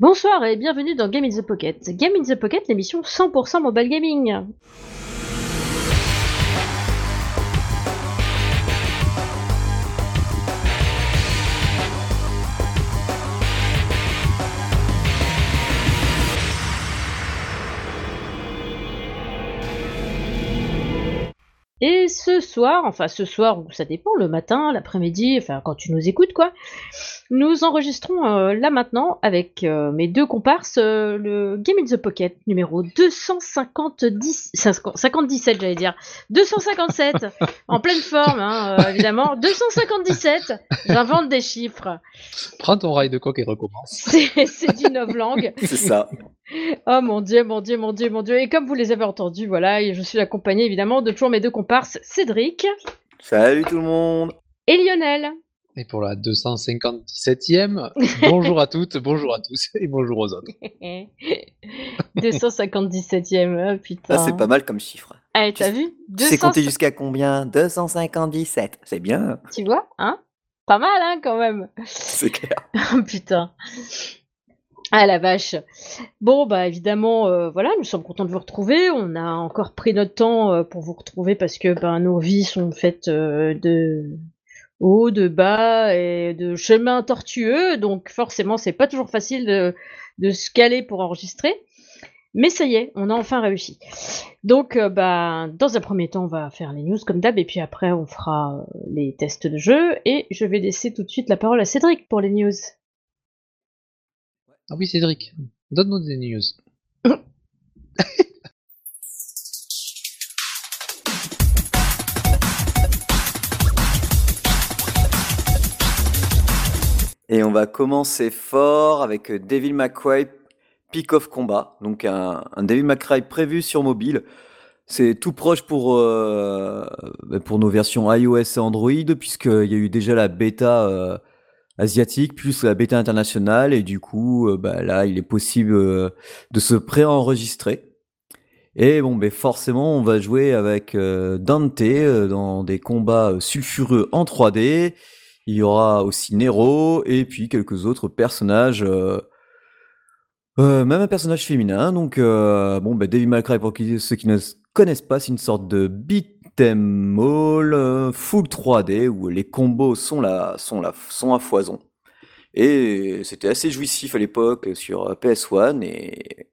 Bonsoir et bienvenue dans Game in the Pocket. Game in the Pocket, l'émission 100% mobile gaming. Ce soir, enfin ce soir, ou ça dépend, le matin, l'après-midi, enfin quand tu nous écoutes quoi, nous enregistrons euh, là maintenant avec euh, mes deux comparses euh, le Game in the Pocket numéro 250, 57 j'allais dire, 257, en pleine forme hein, évidemment, 257, j'invente des chiffres. Prends ton rail de coq et recommence. C'est du novlangue. C'est ça. Oh mon dieu, mon dieu, mon dieu, mon dieu. Et comme vous les avez entendus, voilà, je suis accompagnée évidemment de toujours mes deux comparses, Cédric. Salut tout le monde. Et Lionel. Et pour la 257e, bonjour à toutes, bonjour à tous et bonjour aux autres. 257e, oh, putain. Ah, c'est pas mal comme chiffre. Allez, t'as vu? C'est compté jusqu'à combien? 257, c'est bien. Tu vois, hein? Pas mal, hein, quand même. C'est clair. Oh, putain. Ah la vache. Bon bah évidemment euh, voilà, nous sommes contents de vous retrouver. On a encore pris notre temps euh, pour vous retrouver parce que ben nos vies sont faites euh, de haut, de bas et de chemins tortueux, donc forcément c'est pas toujours facile de, de se caler pour enregistrer. Mais ça y est, on a enfin réussi. Donc bah dans un premier temps on va faire les news comme d'hab et puis après on fera les tests de jeu et je vais laisser tout de suite la parole à Cédric pour les news. Ah oui, Cédric, donne-nous des news. Et on va commencer fort avec Devil May Cry Peak of Combat, donc un, Devil May Cry prévu sur mobile. C'est tout proche pour, euh, pour nos versions iOS et Android, puisqu'il y a eu déjà la bêta euh, asiatique plus la bêta internationale. Et du coup euh, bah, là il est possible euh, de se préenregistrer. Et bon ben forcément on va jouer avec euh, Dante dans des combats sulfureux en 3D il y aura aussi Nero et puis quelques autres personnages même un personnage féminin. Donc bon ben David May pour ceux qui ne connaissent pas c'est une sorte de beat Mall, euh, full 3D où les combos sont à foison. Et c'était assez jouissif à l'époque sur PS1 et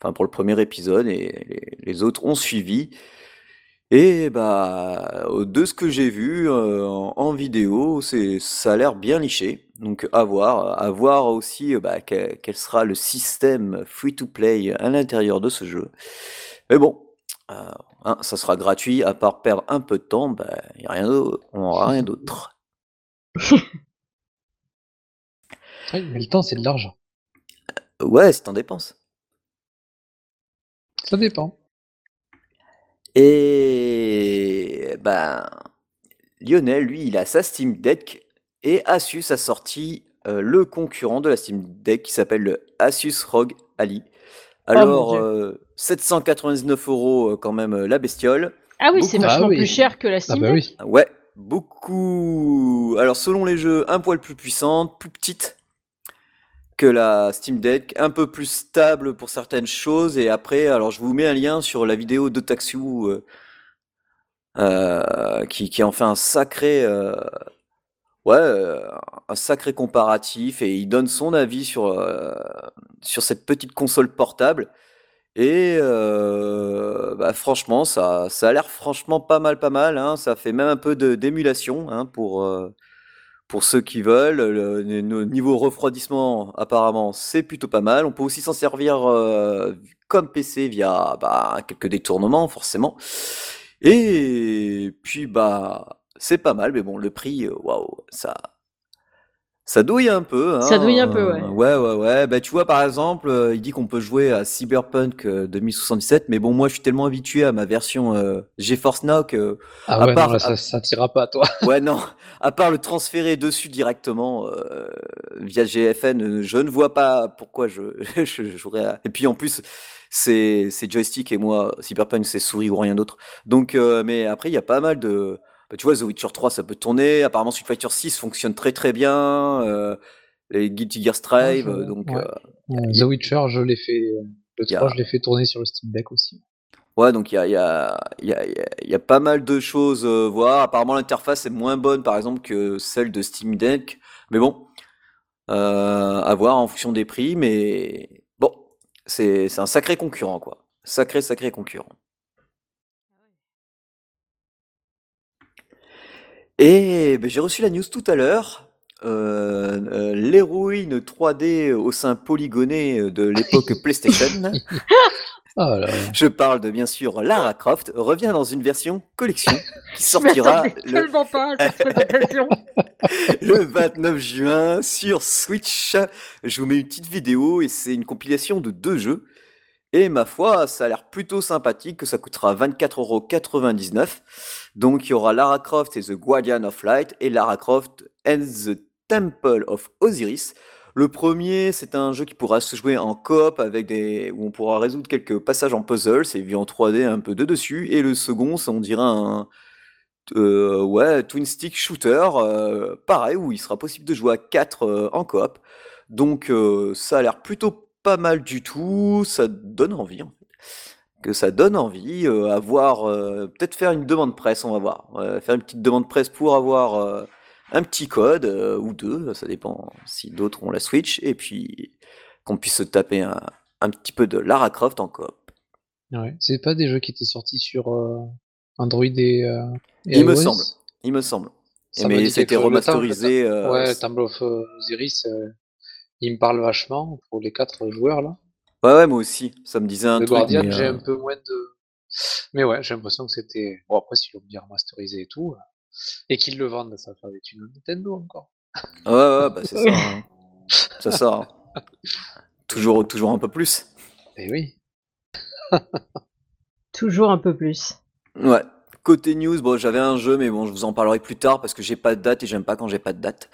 enfin pour le premier épisode et les, autres ont suivi. Et bah de ce que j'ai vu euh, en, vidéo, c'est ça a l'air bien liché. Donc à voir, à voir aussi bah, quel, sera le système free to play à l'intérieur de ce jeu. Mais bon, euh, hein, ça sera gratuit, à part perdre un peu de temps, bah, y a rien d'autre, on n'aura rien d'autre. mais le temps, c'est de l'argent. Euh, ouais, c'est en dépense. Ça dépend. Et ben, Lionel, lui, il a sa Steam Deck et Asus a sorti euh, le concurrent de la Steam Deck qui s'appelle le Asus ROG Ali. Oh Alors, 799 euh, euros euh, quand même euh, la bestiole. Ah oui, c'est vachement ah plus cher que la ah Steam bah oui. Ouais, beaucoup. Alors selon les jeux, un poil plus puissante, plus petite que la Steam Deck, un peu plus stable pour certaines choses. Et après, alors je vous mets un lien sur la vidéo de Taxu qui, qui en fait un sacré Euh, un sacré comparatif et il donne son avis sur, euh, sur cette petite console portable et euh, bah, franchement ça ça a l'air franchement pas mal, pas mal, hein. Ça fait même un peu d'émulation, hein, pour, pour ceux qui veulent. Le niveau refroidissement apparemment c'est plutôt pas mal. On peut aussi s'en servir, comme PC via, bah, quelques détournements forcément et puis, bah c'est pas mal, mais bon, le prix, euh, waouh, ça, ça douille un peu. Hein, ça douille un peu, ouais. Ouais, ouais, ouais. Bah, tu vois, par exemple, euh, il dit qu'on peut jouer à Cyberpunk 2077, euh, mais bon, moi, je suis tellement habitué à ma version GeForce Now que. Ah ouais, non, ça, ça t'ira pas, toi. ouais, non. À part le transférer dessus directement via GFN, je ne vois pas pourquoi je, je jouerais. Et puis, en plus, c'est joystick et moi, Cyberpunk, c'est souris ou rien d'autre. Donc, mais après, il y a pas mal de bah, tu vois, The Witcher 3, ça peut tourner. Apparemment, Street Fighter 6 fonctionne très très bien. Euh, les Guilty Gear Strive, je- donc ouais. euh, Euh, The Witcher, je l'ai fait. Le y a- 3, je l'ai fait tourner sur le Steam Deck aussi. Ouais, donc il y a, y, a, y, y a- pas mal de choses à voir. Apparemment, l'interface est moins bonne, par exemple, que celle de Steam Deck. Mais bon, euh, à voir en fonction des prix. Mais bon, c'est c'est un sacré concurrent, quoi. Sacré, sacré concurrent. Et ben, j'ai reçu la news tout à l'heure. Euh, euh, L'héroïne 3D au sein polygoné de l'époque PlayStation. Ah là là. Je parle de bien sûr Lara Croft revient dans une version collection qui Je sortira le, pas à cette présentation. le 29 juin sur Switch. Je vous mets une petite vidéo et c'est une compilation de deux jeux. Et ma foi, ça a l'air plutôt sympathique, que ça coûtera 24,99€. Donc il y aura Lara Croft et The Guardian of Light et Lara Croft and the Temple of Osiris. Le premier, c'est un jeu qui pourra se jouer en coop avec des où on pourra résoudre quelques passages en puzzle, c'est vu en 3D un peu de dessus. Et le second, c'est on dirait un euh, ouais twin stick shooter, euh, pareil où il sera possible de jouer à 4 en coop. Donc euh, ça a l'air plutôt pas mal du tout, ça donne envie en fait. Que ça donne envie, euh, avoir euh, peut-être faire une demande presse, on va voir. Euh, faire une petite demande presse pour avoir euh, un petit code ou deux, ça dépend si d'autres ont la Switch, et puis qu'on puisse se taper un, un petit peu de Lara Croft en coop. Ouais. C'est pas des jeux qui étaient sortis sur Android et, et Il me semble, il me semble. Ça mais c'était remasterisé. Ouais, Temple of Osiris, il me parle vachement pour les quatre joueurs là. Ouais, ouais, moi aussi, ça me disait un Le truc. Guardian, mais, j'ai euh, un peu moins de. Mais ouais, j'ai l'impression que c'était. Bon, après, s'ils l'ont bien remasterisé et tout, euh, et qu'ils le vendent, ça va faire des thunes à Nintendo encore. Ouais, ouais, bah c'est ça. hein. Ça. hein. Toujours, toujours un peu plus. Et oui. Toujours un peu plus. Ouais. Côté news, bon, j'avais un jeu, mais bon, je vous en parlerai plus tard parce que j'ai pas de date et j'aime pas quand j'ai pas de date.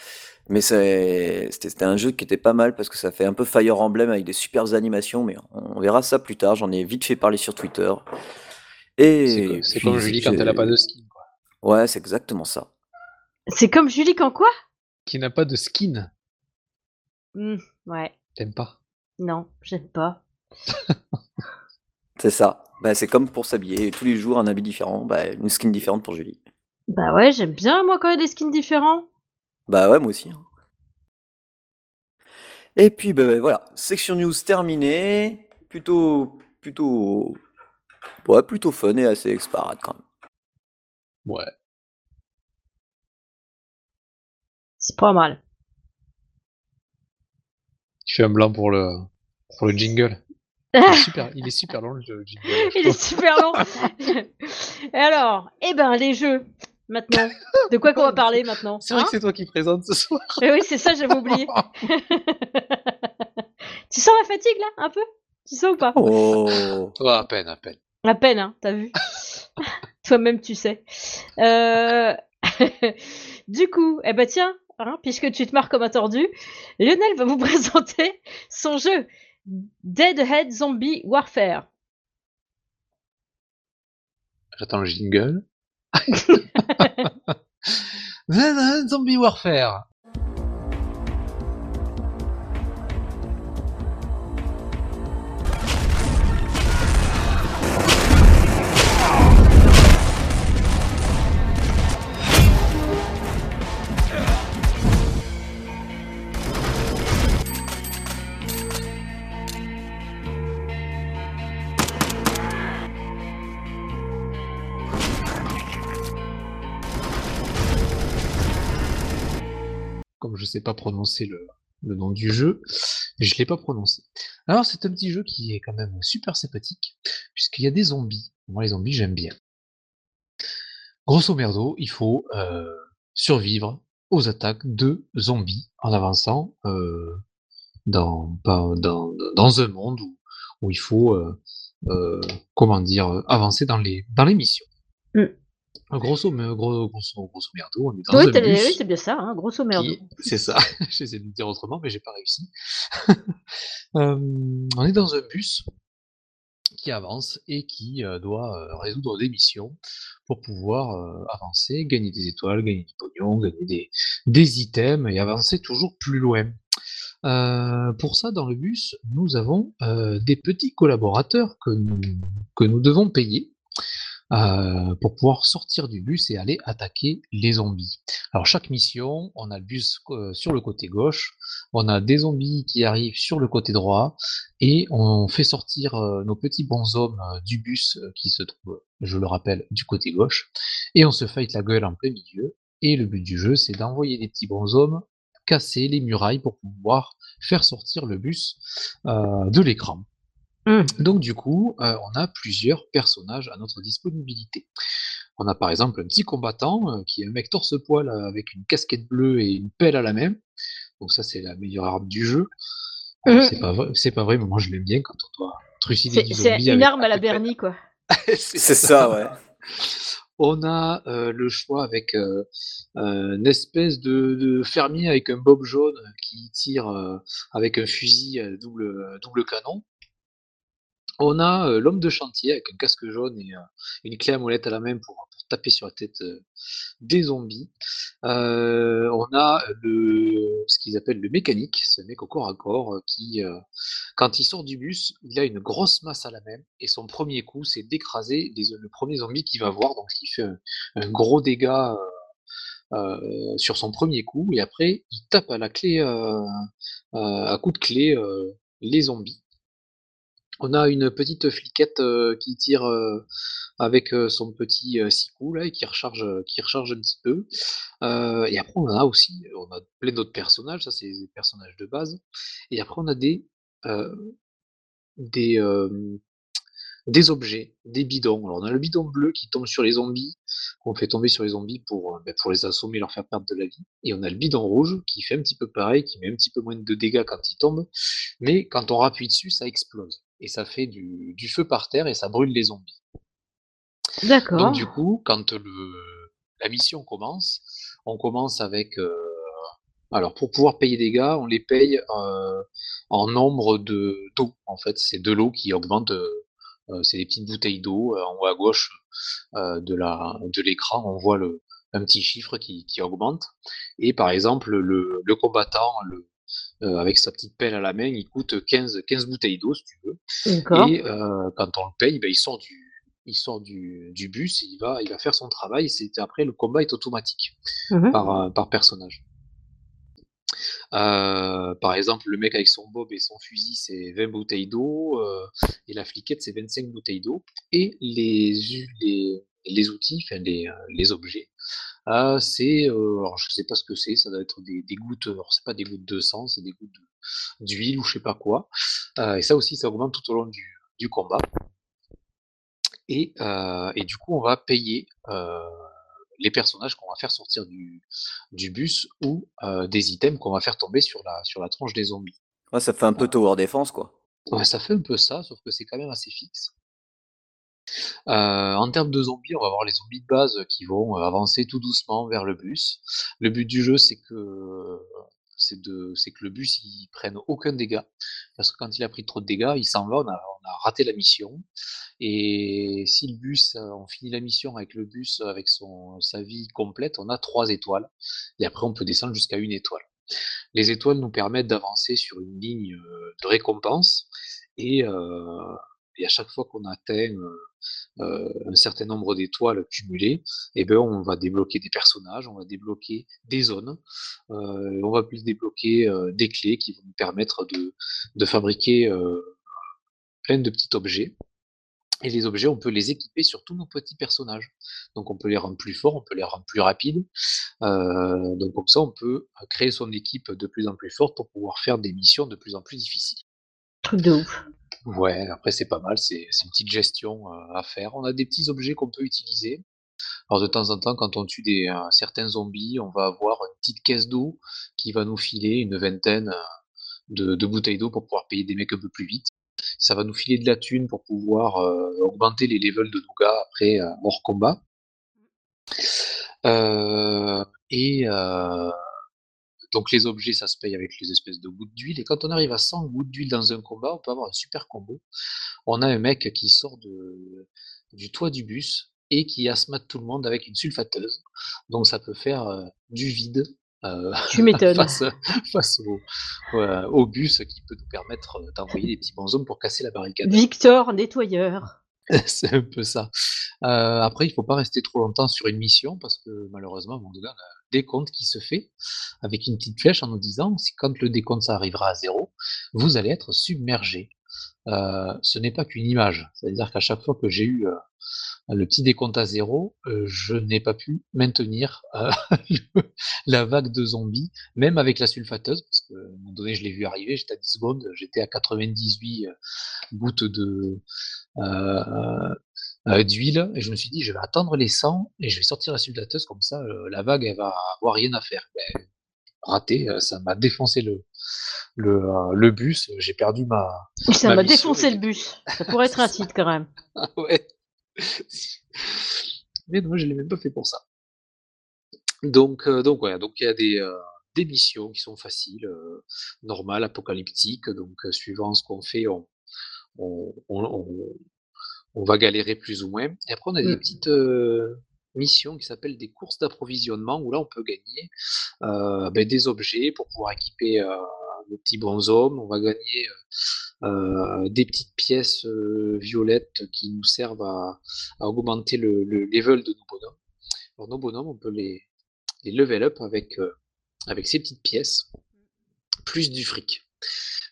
Mais c'est- c'était c'était un jeu qui était pas mal parce que ça fait un peu Fire Emblem avec des super animations, mais on verra ça plus tard. J'en ai vite fait parler sur Twitter. Et C'est co- c'est puis, comme Julie quand j'ai- elle a pas de skin. Quoi. Ouais, c'est exactement ça. C'est comme Julie quand quoi? Qui n'a pas de skin. Hmm, Ouais, T'aimes pas? Non, j'aime pas. C'est ça. Bah, c'est comme pour s'habiller. Tous les jours, un habit différent. Bah, une skin différente pour Julie. Bah ouais, j'aime bien moi quand il y a des skins différents. Bah ouais, moi aussi. hein. Et puis, bah, bah, voilà. Section news terminée. Plutôt, plutôt, ouais, plutôt fun et assez exparate quand même. Ouais. C'est pas mal. Tu fais un blanc pour le, pour le jingle. Il est super, il est super long le jingle. Il est super long. Et alors, eh ben les jeux. Maintenant, de quoi qu'on va parler maintenant C'est vrai hein que c'est toi qui présente ce soir. Eh oui, c'est ça, j'avais oublié. tu sens la fatigue là, un peu? Tu sens ou pas? Oh. Ouais, à peine, à peine. À peine, hein, t'as vu? Toi-même, tu sais. Euh, du coup, eh ben tiens, hein, puisque tu te marres comme un tordu, Lionel va vous présenter son jeu Deadhead Zombie Warfare. J'attends le jingle. Zombie Warfare. Sais pas prononcer le, nom du jeu, je l'ai pas prononcé. Alors c'est un petit jeu qui est quand même super sympathique, puisqu'il y a des zombies. Moi les zombies j'aime bien. Grosso merdo, il faut euh, survivre aux attaques de zombies en avançant euh, dans, un monde où, il faut euh, comment dire avancer dans les, dans les missions. Mm. Grosso, gros, grosso, grosso merdo, on est dans Oui, un t'as- bus oui, c'est bien ça, hein, grosso merdo. C'est ça. J'essaie de le dire autrement, mais j'ai pas réussi. Euh, on est dans un bus qui avance et qui euh, doit euh, résoudre des missions pour pouvoir avancer, gagner des étoiles, gagner du pognon, gagner des, des items et avancer toujours plus loin. Pour ça, dans le bus, nous avons des petits collaborateurs que nous, que nous devons payer euh, pour pouvoir sortir du bus et aller attaquer les zombies. Alors chaque mission, on a le bus sur le côté gauche, on a des zombies qui arrivent sur le côté droit et on fait sortir nos petits bonshommes du bus qui se trouve, je le rappelle, du côté gauche et on se fight la gueule en plein milieu. Et le but du jeu, c'est d'envoyer des petits bonshommes casser les murailles pour pouvoir faire sortir le bus euh, de l'écran. Mmh. Donc du coup, euh, on a plusieurs personnages à notre disponibilité. On a par exemple un petit combattant euh, qui est un mec torse-poil avec une casquette bleue et une pelle à la main. Donc ça, c'est la meilleure arme du jeu. Mmh. C'est pas vrai, c'est pas vrai, mais moi je l'aime bien quand on doit trucider des C'est une arme à la Bernie, quoi. c'est ça, ouais. On a le choix avec une espèce de, fermier avec un bob jaune qui tire avec un fusil double, double canon. On a l'homme de chantier avec un casque jaune et une clé à molette à la main pour taper sur la tête des zombies. on a ce qu'ils appellent le mécanique, un mec au corps à corps qui, quand il sort du bus, il a une grosse masse à la main et son premier coup, c'est d'écraser le premier zombie qu'il va voir, donc il fait un, gros dégât. sur son premier coup et après il tape à la clé à coup de clé les zombies on a une petite fliquette qui tire avec son petit six là et qui recharge, qui recharge un petit peu. et après on a aussi, on a plein d'autres personnages, ça c'est des personnages de base. Et après on a des des des objets, des bidons. Alors on a le bidon bleu qui tombe sur les zombies, qu'on fait tomber sur les zombies pour, ben, pour les assommer, leur faire perdre de la vie. Et on a le bidon rouge qui fait un petit peu pareil, qui met un petit peu moins de dégâts quand il tombe, mais quand on rappuie dessus, ça explose et ça fait du, du, feu par terre et ça brûle les zombies. D'accord. Donc du coup, quand le, la mission commence, on commence avec... Euh, alors pour pouvoir payer des gars, on les paye euh, en nombre de d'eau. En fait, c'est de l'eau qui augmente. Euh, c'est des petites bouteilles d'eau. en haut à gauche de la de l'écran, on voit le, un petit chiffre qui, qui augmente. Et par exemple, le, le combattant, le, euh, avec sa petite pelle à la main, il coûte 15, 15 bouteilles d'eau, si tu veux. Et euh, quand on le paye, ben, il sort du, il sort du, du, bus, et il va, il va faire son travail. C'est après le combat est automatique mmh par, euh, par personnage. Euh, par exemple, le mec avec son bob et son fusil, c'est 20 bouteilles d'eau, euh, et la fliquette, c'est 25 bouteilles d'eau. Et les, les, les outils, enfin les, les objets, ah, c'est, euh, alors je sais pas ce que c'est, ça doit être des, des gouttes, alors c'est pas des gouttes de sang, c'est des gouttes d'huile ou je sais pas quoi. Euh, et ça aussi, ça augmente tout au long du, du combat. Et, euh, et, du coup, on va payer les personnages qu'on va faire sortir du, du bus ou des items qu'on va faire tomber sur la, sur la tranche des zombies. Ouais, ça fait un peu tower defense, quoi. Ouais, ça fait un peu ça, sauf que c'est quand même assez fixe. Euh, en termes de zombies, on va avoir les zombies de base qui vont euh, avancer tout doucement vers le bus. Le but du jeu, c'est que c'est que le bus il prenne aucun dégât, parce que quand il a pris trop de dégâts, il s'en va, on a, raté la mission. Et si le bus, euh, on finit la mission avec le bus avec sa vie complète, on a trois étoiles. Et après, on peut descendre jusqu'à une étoile. Les étoiles nous permettent d'avancer sur une ligne de récompense et, et à chaque fois qu'on atteint euh, un certain nombre d'étoiles cumulées, eh ben, on va débloquer des personnages, on va débloquer des zones, euh, on va plus débloquer euh, des clés qui vont nous permettre de, de fabriquer plein de petits objets. Et les objets, on peut les équiper sur tous nos petits personnages. Donc on peut les rendre plus forts, on peut les rendre plus rapides. donc comme ça, on peut créer son équipe de plus en plus forte pour pouvoir faire des missions de plus en plus difficiles. Truc de ouf. Ouais, après c'est pas mal, c'est une petite gestion euh, à faire. On a des petits objets qu'on peut utiliser. Alors de temps en temps, quand on tue des euh, certains zombies, on va avoir une petite caisse d'eau qui va nous filer une vingtaine euh, de, bouteilles d'eau pour pouvoir payer des mecs un peu plus vite. Ça va nous filer de la thune pour pouvoir augmenter les levels de nos gars après hors combat. et donc les objets, ça se paye avec les espèces de gouttes d'huile. Et quand on arrive à 100 gouttes d'huile dans un combat, on peut avoir un super combo. On a un mec qui sort de, du toit du bus et qui asthmate tout le monde avec une sulfateuse. Donc ça peut faire euh, du vide euh, Tu m'étonnes. face, face au, ouais, au bus qui peut nous permettre d'envoyer des petits bonshommes pour casser la barricade. Victor, nettoyeur. c'est un peu ça. Euh, après, il faut pas rester trop longtemps sur une mission parce que malheureusement, on a un décompte qui se fait avec une petite flèche en nous disant si quand le décompte ça arrivera à zéro, vous allez être submergé. Euh, ce n'est pas qu'une image, c'est-à-dire qu'à chaque fois que j'ai eu euh, le petit décompte à zéro, euh, je n'ai pas pu maintenir euh, la vague de zombies, même avec la sulfateuse, parce qu'à un moment donné, je l'ai vu arriver, j'étais à 10 secondes, j'étais à 98 euh, gouttes de euh, d'huile, et je me suis dit, je vais attendre les 100 et je vais sortir la sulfateuse, comme ça, la vague, elle va avoir rien à faire. Ben, raté, ça m'a défoncé le, le, euh, le bus, j'ai perdu ma, Ça Ma défoncé le bus. Ça pourrait être un site quand même. Ouais. Mais non, je l'ai même pas fait pour ça. Donc, euh, donc voilà, donc il y a des, euh, des missions qui sont faciles, euh, normales, apocalyptiques. Donc, suivant ce qu'on fait, on, on, on, on- on va galérer plus ou moins. Et après, on a des Mm. petites missions qui s'appellent des courses d'approvisionnement où là, on peut gagner euh, ben, des objets pour pouvoir équiper euh, nos petits bonshommes. On va gagner euh, euh, des petites pièces euh, violettes qui nous servent à, augmenter le, le level de nos bonhommes. Alors, nos bonhommes, on peut les, les level up avec, avec ces petites pièces, plus du fric.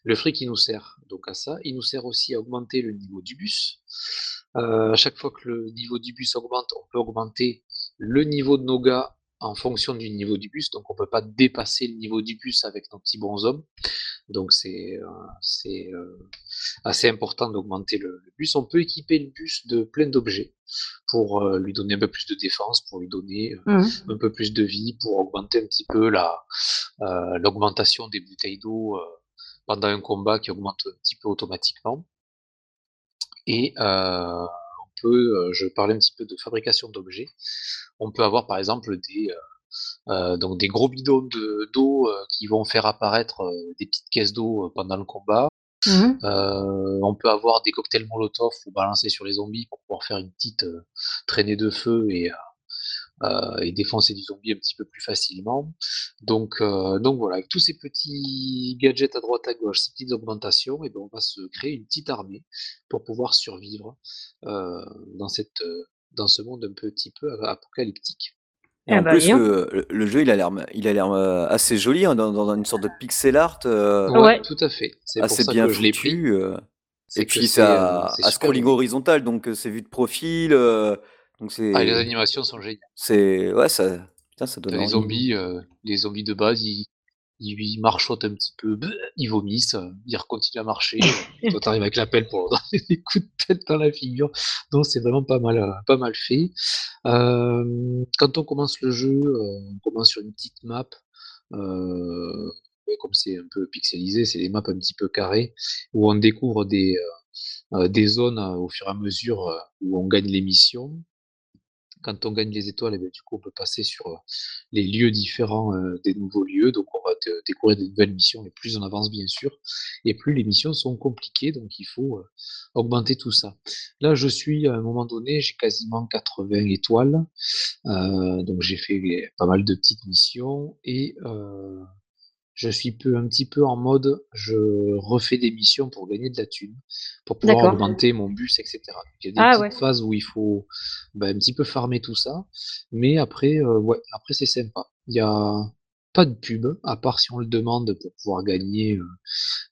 Le fric, il nous sert donc à ça. Il nous sert aussi à augmenter le niveau du bus. À chaque fois que le niveau du bus augmente, on peut augmenter le niveau de nos gars en fonction du niveau du bus. Donc, on ne peut pas dépasser le niveau du bus avec nos petits bonshommes. Donc, c'est euh, euh, assez important d'augmenter le, le bus. On peut équiper le bus de plein d'objets pour euh, lui donner un peu plus de défense, pour lui donner euh, Mhm. un peu plus de vie, pour augmenter un petit peu la l'augmentation des bouteilles d'eau pendant un combat qui augmente un petit peu automatiquement. Et je parlais un petit peu de fabrication d'objets. On peut avoir par exemple des euh, donc des gros bidons de- d'eau qui vont faire apparaître des petites caisses d'eau pendant le combat. Euh, on peut avoir des cocktails Molotov ou balancer sur les zombies pour pouvoir faire une petite euh, traînée de feu et, euh, et défoncer du zombie un petit peu plus facilement. Donc, euh, donc voilà, avec tous ces petits gadgets à droite à gauche, ces petites augmentations, et ben on va se créer une petite armée pour pouvoir survivre euh, dans, cette, dans ce monde un petit peu apocalyptique. Et Ah en bah, plus, bien. le, jeu, il a l'air, il a l'air assez joli, hein, dans, dans une sorte de pixel art, euh, Ouais. tout à fait. C'est pour assez ça bien que je l'ai pris. euh, et puis c'est, à scrolling horizontal, donc c'est vu de profil. euh, donc c'est, Ah, les animations sont géniales. c'est, ouais, ça, putain, ça donne T'as les zombies, euh, les zombies de base, ils, ils, ils marchotent un petit peu, ils vomissent, euh, ils continuent à marcher. Toi, t'arrives avec la pelle pour leur donner des coups de tête dans la figure. Donc, c'est vraiment pas mal, euh, pas mal fait. Euh, quand on commence le jeu, on commence sur une petite map. Euh, comme c'est un peu pixelisé, c'est des maps un petit peu carrées où on découvre des, euh, des zones euh, au fur et à mesure euh, où on gagne les missions quand on gagne les étoiles, eh du coup, on peut passer sur les lieux différents des nouveaux lieux. Donc, on va découvrir des nouvelles missions. Et plus on avance, bien sûr, et plus les missions sont compliquées. Donc, il faut augmenter tout ça. Là, je suis à un moment donné, j'ai quasiment 80 étoiles. Donc, j'ai fait pas mal de petites missions et je suis peu, un petit peu en mode, je refais des missions pour gagner de la thune, pour pouvoir augmenter mon bus, etc. Il y a des Ah petites ouais. phases où il faut bah, un petit peu farmer tout ça, mais après, euh, ouais, après c'est sympa. Il y a pas de pub, à part si on le demande pour pouvoir gagner euh,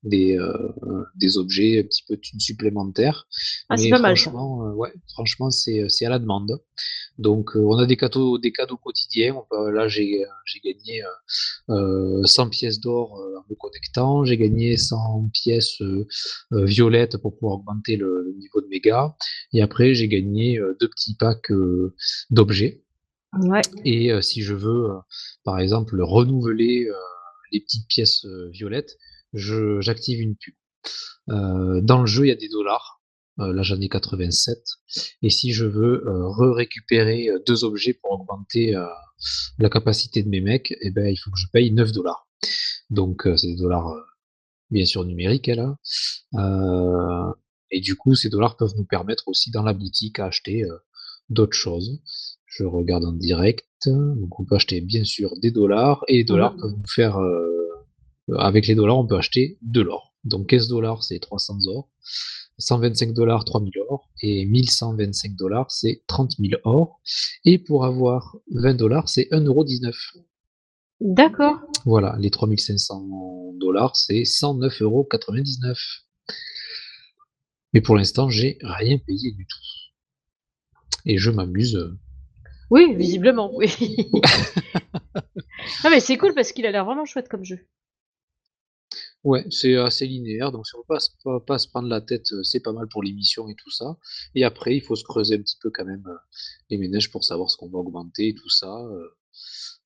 des, euh, des objets un petit peu de thunes supplémentaires. Ah, c'est pas mal, franchement, euh, ouais, franchement, c'est à la demande. Donc, on a des cadeaux, des cadeaux quotidiens. On peut- là, j'ai gagné euh, euh, 100 pièces d'or en me connectant. J'ai gagné 100 pièces violettes pour pouvoir augmenter le, le niveau de gars. Et après, j'ai gagné deux petits packs d'objets. Et si je veux, par exemple, renouveler les petites pièces violettes, j'active une pub. Dans le jeu, il y a des dollars. Là, j'en ai 87. Et si je veux re-récupérer euh, deux objets pour augmenter la capacité de mes mecs, eh ben, il faut que je paye 9 dollars. Donc, c'est des dollars, bien sûr, numériques, hein, là. Et du coup, ces dollars peuvent nous permettre aussi, dans la boutique, à acheter d'autres choses. Je regarde en direct. Donc on peut acheter bien sûr des dollars et les dollars Mhm. peuvent nous faire. euh, avec les dollars, on peut acheter de l'or. Donc 15 dollars, c'est 300 or. 125 dollars, 3000 or. Et 1125 dollars, c'est 30 000 or. Et pour avoir 20 dollars, c'est 1,19€. D'accord. Voilà, les 3500 dollars, c'est 109,99€. Mais pour l'instant, j'ai rien payé du tout. Et je m'amuse. Oui, visiblement, oui. ah mais c'est cool parce qu'il a l'air vraiment chouette comme jeu. Ouais, c'est assez linéaire, donc si on ne veut pas, se- pas, se prendre la tête, euh, c'est pas mal pour l'émission et tout ça. Et après, il faut se creuser un petit peu quand même euh, les ménages pour savoir ce qu'on va augmenter et tout ça.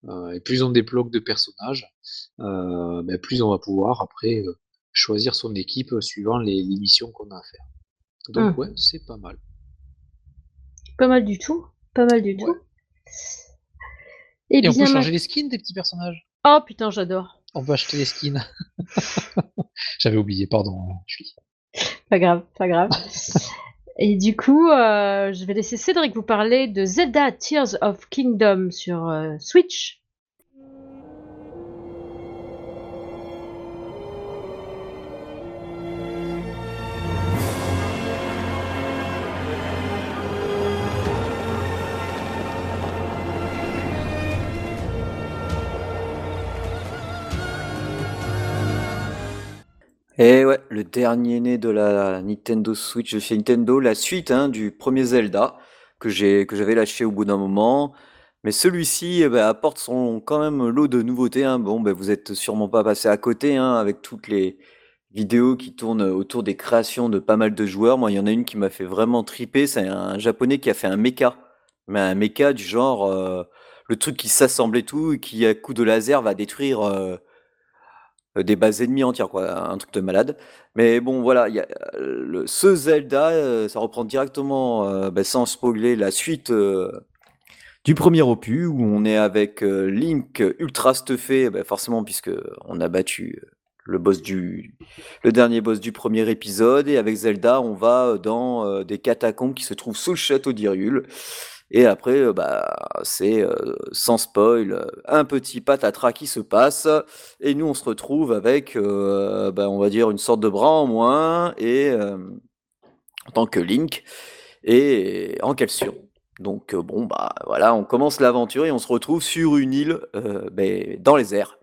euh, et plus on débloque de personnages, ben, plus on va pouvoir après choisir son équipe suivant les, les missions qu'on a à faire. Donc Hmm. ouais, c'est pas mal. Pas mal du tout. Pas mal du Ouais. tout. Et, Et on peut changer ma- les skins des petits personnages. Oh putain, j'adore. On peut acheter les skins. J'avais oublié, pardon. Je suis... Pas grave, pas grave. Et du coup, euh, je vais laisser Cédric vous parler de Zelda Tears of Kingdom sur euh, Switch. Et ouais, le dernier né de la Nintendo Switch de chez Nintendo, la suite hein, du premier Zelda que j'ai que j'avais lâché au bout d'un moment. Mais celui-ci eh ben, apporte son quand même lot de nouveautés. hein. Bon, ben, vous êtes sûrement pas passé à côté hein, avec toutes les vidéos qui tournent autour des créations de pas mal de joueurs. Moi, il y en a une qui m'a fait vraiment triper. C'est un japonais qui a fait un mecha. Mais un mecha du genre euh, le truc qui s'assemble et tout, et qui à coup de laser va détruire. euh, des bases ennemies entières, quoi, un truc de malade. Mais bon, voilà, il y a, euh, ce Zelda, euh, ça reprend directement, euh, bah, sans spoiler, la suite euh, du premier opus, où on est avec euh, Link ultra stuffé, bah, forcément, puisque on a battu euh, le boss du, le dernier boss du premier épisode, et avec Zelda, on va dans euh, des catacombes qui se trouvent sous le château d'Hyrule. Et après, euh, bah, c'est euh, sans spoil, un petit patatras qui se passe. Et nous, on se retrouve avec, euh, bah, on va dire, une sorte de bras en moins, et en tant que Link, et en calcium. Donc, bon, bah voilà, on commence l'aventure et on se retrouve sur une île ben, dans les airs.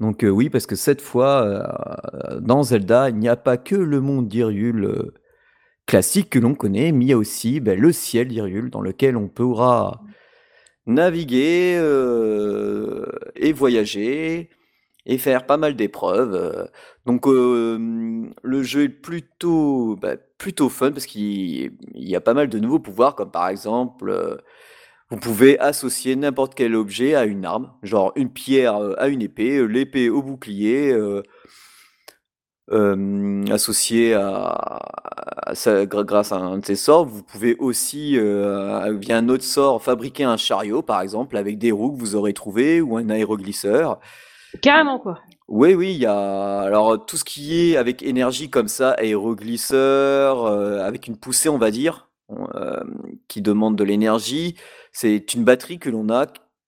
Donc, oui, parce que cette fois, dans Zelda, il n'y a pas que le monde d'Hyrule euh, classique que l'on connaît, mais il y a aussi ben, le ciel d'Hyrule dans lequel on pourra naviguer euh, et voyager et faire pas mal d'épreuves. Donc euh, le jeu est plutôt, bah, plutôt fun parce qu'il il y a pas mal de nouveaux pouvoirs, comme par exemple, euh, vous pouvez associer n'importe quel objet à une arme, genre une pierre à une épée, l'épée au bouclier. Euh, associé à, à ça, grâce à un de ces sorts, vous pouvez aussi, euh, via un autre sort, fabriquer un chariot, par exemple, avec des roues que vous aurez trouvées, ou un aéroglisseur. Carrément, quoi. Oui, oui, il y a alors tout ce qui est avec énergie comme ça, aéroglisseur, euh, avec une poussée, on va dire, euh, qui demande de l'énergie. C'est une batterie que l'on a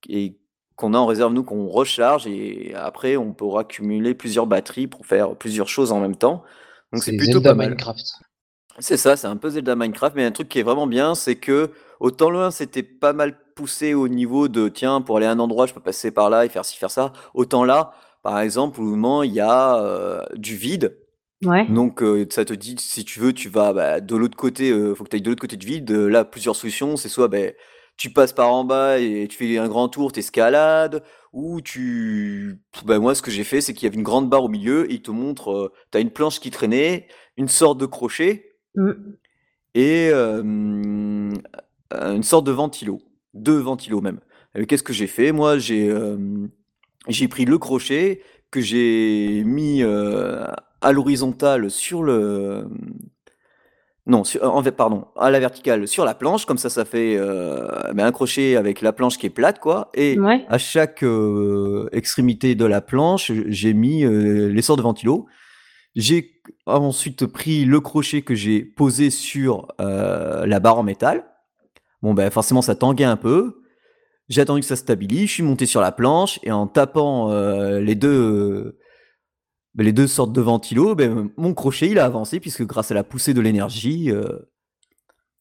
et qu'on a en réserve, nous, qu'on recharge, et après, on pourra cumuler plusieurs batteries pour faire plusieurs choses en même temps. Donc c'est plutôt Zelda pas mal. Minecraft. C'est ça, c'est un peu Zelda Minecraft, mais un truc qui est vraiment bien, c'est que autant loin c'était pas mal poussé au niveau de tiens, pour aller à un endroit, je peux passer par là et faire ci, faire ça. Autant là, par exemple, au moment il y a euh, du vide, Ouais. donc euh, ça te dit si tu veux, tu vas bah, de l'autre côté, euh, faut que tu ailles de l'autre côté du vide. Là, plusieurs solutions, c'est soit bah, tu passes par en bas et tu fais un grand tour, t'escalades, ou tu. Bah, moi, ce que j'ai fait, c'est qu'il y avait une grande barre au milieu et il te montre, euh, t'as une planche qui traînait, une sorte de crochet Mm. et euh, une sorte de ventilo, deux ventilos même. Qu'est-ce que j'ai fait? Moi, j'ai euh, j'ai pris le crochet que j'ai mis à l'horizontale sur le non, sur- en fait, pardon, à la verticale sur la planche, comme ça, ça fait euh, ben, un crochet avec la planche qui est plate, quoi. Et Ouais. à chaque euh, extrémité de la planche, j'ai mis euh, les sortes de ventilos. J'ai ensuite pris le crochet que j'ai posé sur euh, la barre en métal. Bon, ben forcément, ça tanguait un peu. J'ai attendu que ça stabilise, je suis monté sur la planche et en tapant les deux ben, les deux sortes de ventilos, ben, mon crochet il a avancé puisque grâce à la poussée de l'énergie, euh,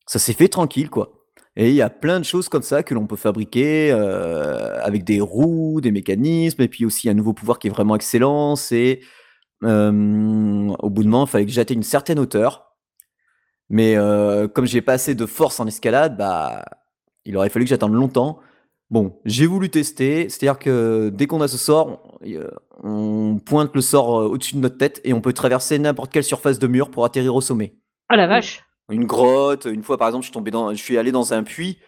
ça s'est fait tranquille quoi. Et il y a plein de choses comme ça que l'on peut fabriquer euh, avec des roues, des mécanismes, et puis aussi un nouveau pouvoir qui est vraiment excellent, c'est au bout de moment, il fallait que j'atteigne une certaine hauteur. Mais comme j'ai pas assez de force en escalade, bah, il aurait fallu que j'attende longtemps. Bon, j'ai voulu tester, c'est-à-dire que dès qu'on a ce sort, on, pointe le sort au-dessus de notre tête et on peut traverser n'importe quelle surface de mur pour atterrir au sommet. Oh la vache Une grotte, une fois par exemple, je suis tombé dans, je suis allé dans un puits,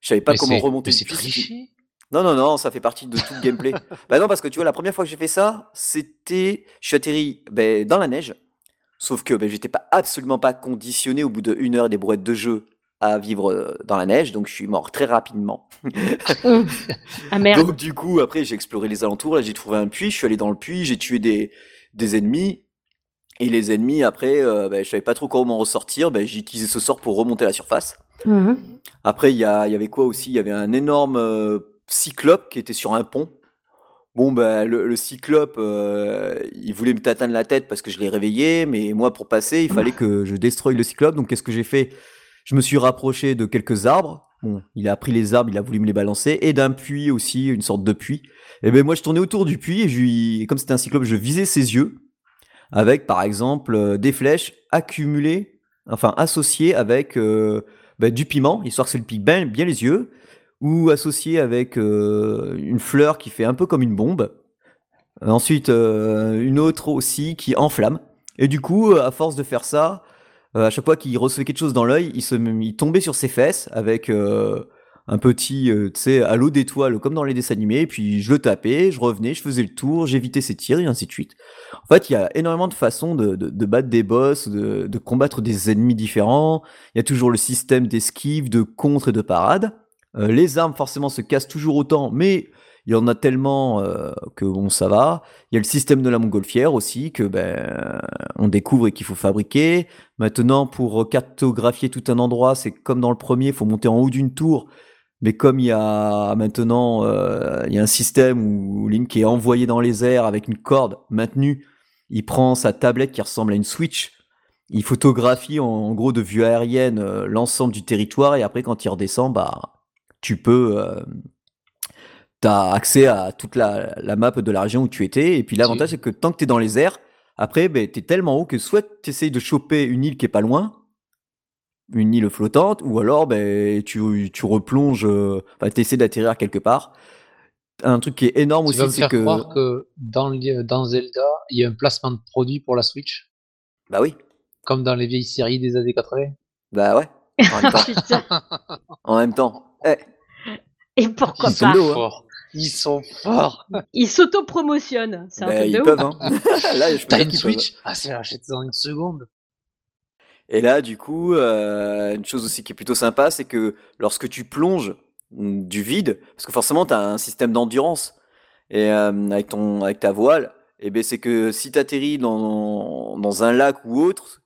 je savais pas comment remonter le puits. Non, non, non, ça fait partie de tout le gameplay. bah non, parce que tu vois, la première fois que j'ai fait ça, c'était. Je suis atterri ben, dans la neige. Sauf que ben, j'étais pas absolument pas conditionné au bout d'une heure des brouettes de jeu à vivre euh, dans la neige, donc je suis mort très rapidement. ah merde. Donc du coup, après j'ai exploré les alentours, là j'ai trouvé un puits, je suis allé dans le puits, j'ai tué des, des ennemis, et les ennemis après, euh, ben, je savais pas trop comment ressortir, ben, j'ai utilisé ce sort pour remonter à la surface. Mhm. Après il y, avait quoi aussi? Il y avait un énorme euh, cyclope qui était sur un pont. Bon, ben, le, cyclope, euh, il voulait me t'atteindre la tête parce que je l'ai réveillé, mais moi, pour passer, il fallait que je destroye le cyclope. Donc, qu'est-ce que j'ai fait? Je me suis rapproché de quelques arbres. Il a pris les arbres, il a voulu me les balancer, et d'un puits aussi, une sorte de puits. Et ben moi, je tournais autour du puits, et je comme c'était un cyclope, je visais ses yeux, avec, par exemple, euh, des flèches accumulées, enfin, associées avec euh, ben, du piment, histoire que ça le pique bien, bien les yeux ou associé avec euh, une fleur qui fait un peu comme une bombe. Ensuite, une autre aussi qui enflamme. Et du coup, à force de faire ça, à chaque fois qu'il recevait quelque chose dans l'œil, il, se, il tombait sur ses fesses avec un petit, tu sais, halo d'étoiles comme dans les dessins animés. puis je le tapais, je revenais, je faisais le tour, j'évitais ses tirs et ainsi de suite. En fait, il y a énormément de façons de, battre des boss, de, de, combattre des ennemis différents. Il y a toujours le système d'esquive, de contre et de parade. Euh, les armes forcément se cassent toujours autant, mais il y en a tellement euh, que bon ça va. Il y a le système de la montgolfière aussi que ben on découvre et qu'il faut fabriquer. Maintenant pour cartographier tout un endroit, c'est comme dans le premier, il faut monter en haut d'une tour. Mais comme il y a maintenant euh, il y a un système où Link est envoyé dans les airs avec une corde maintenue, il prend sa tablette qui ressemble à une Switch. Il photographie en, gros de vue aérienne l'ensemble du territoire et après quand il redescend, bah tu peux euh, tu as accès à toute la, map de la région où tu étais. Et puis l'avantage, c'est que tant que tu es dans les airs, après, ben, tu es tellement haut que soit tu essayes de choper une île qui est pas loin, une île flottante, ou alors ben, tu, tu replonges, euh, tu essaies d'atterrir quelque part. Un truc qui est énorme aussi, c'est que... croire que dans, dans Zelda, il y a un placement de produit pour la Switch? Bah oui. Comme dans les vieilles séries des années 80 Bah ouais. En même temps. en même temps. Eh, et pourquoi ils pas? sont. Ils sont forts. Ils s'auto-promotionnent. C'est un bah, truc de peuvent, Hein. là, je T'as une Switch? Ah, c'est acheté dans une seconde. Et là, du coup, euh, une chose aussi qui est plutôt sympa, c'est que lorsque tu plonges du vide, parce que forcément, tu as un système d'endurance, et euh, avec, ton, avec ta voile, et ben c'est que si tu atterris dans, dans un lac ou autre,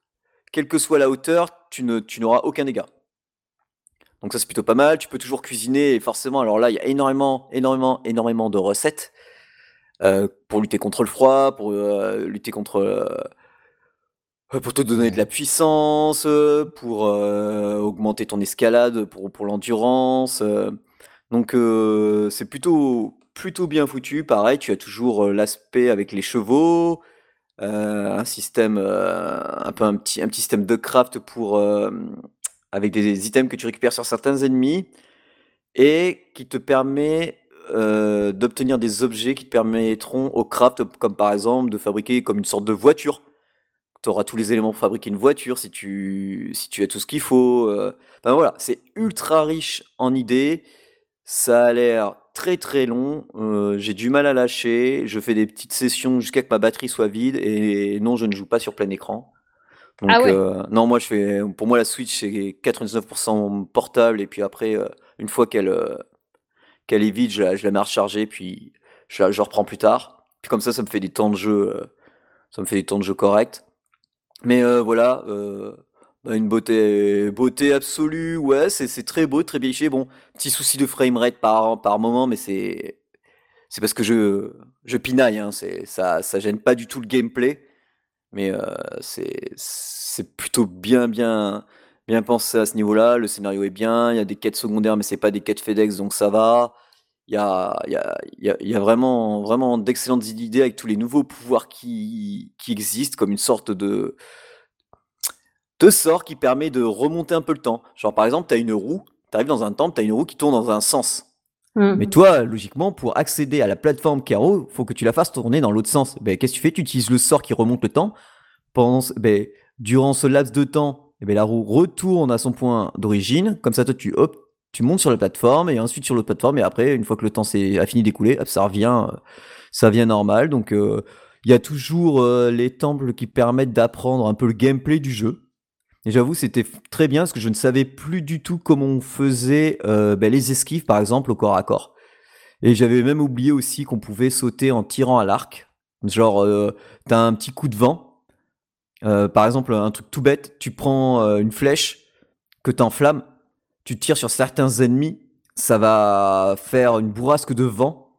quelle que soit la hauteur, tu n'auras aucun dégât. Donc ça c'est plutôt pas mal. Tu peux toujours cuisiner et forcément, alors là il y a énormément, énormément, énormément de recettes euh, pour lutter contre le froid, pour euh, lutter contre, euh, pour te donner de la puissance, pour augmenter ton escalade, pour pour l'endurance. donc c'est plutôt plutôt bien foutu. Pareil, tu as toujours l'aspect avec les chevaux. un système, un peu un petit, un petit système de craft pour, avec des items que tu récupères sur certains ennemis et qui te permet euh, d'obtenir des objets qui te permettront au craft, comme par exemple de fabriquer comme une sorte de voiture. Tu auras tous les éléments pour fabriquer une voiture si tu, as tout ce qu'il faut. Euh. Voilà, c'est ultra riche en idées. Ça a l'air très très long. Euh, j'ai du mal à lâcher. Je fais des petites sessions jusqu'à que ma batterie soit vide. Et non, je ne joue pas sur plein écran. Donc, ah euh, non, moi, je fais, pour moi, la Switch, c'est 99% portable. Et puis après, euh, une fois qu'elle euh, qu'elle est vide, je la, je la mets à recharger. Puis je, je, reprends plus tard. Puis comme ça, ça me fait des temps de jeu, ça me fait des temps de jeu corrects. Mais voilà, Bah, une beauté, beauté absolue, ouais, c'est c'est très beau, très bien fait. Bon, petit souci de framerate par, par moment, mais c'est c'est parce que je, je pinaille, hein, c'est, ça, ça gêne pas du tout le gameplay, mais c'est, plutôt bien, bien, bien pensé à ce niveau-là. Le scénario est bien, il y a des quêtes secondaires, mais c'est pas des quêtes FedEx, donc ça va. Il y a, y a, y a vraiment, vraiment d'excellentes idées avec tous les nouveaux pouvoirs qui, qui existent, comme une sorte de, de sort qui permet de remonter un peu le temps. Genre, par exemple, tu as une roue, tu arrives dans un temple, tu as une roue qui tourne dans un sens. Mm. Mais toi, logiquement, pour accéder à la plateforme Caro, faut que tu la fasses tourner dans l'autre sens. Ben, qu'est-ce que tu fais? Tu utilises le sort qui remonte le temps. Pendant, ce- ben, durant ce laps de temps, eh ben, la roue retourne à son point d'origine. Comme ça, toi, tu, hop, tu montes sur la plateforme et ensuite sur l'autre plateforme. Et après, une fois que le temps s'est- a fini d'écouler, hop, ça revient, euh, ça revient normal. Donc, euh, il y a toujours euh, les temples qui permettent d'apprendre un peu le gameplay du jeu. Et j'avoue, c'était très bien parce que je ne savais plus du tout comment on faisait euh, ben, les esquives, par exemple, au corps à corps. Et j'avais même oublié aussi qu'on pouvait sauter en tirant à l'arc. Genre, euh, t'as un petit coup de vent. Euh, par exemple, un truc tout bête, tu prends une flèche que t'enflammes, tu tires sur certains ennemis, ça va faire une bourrasque de vent.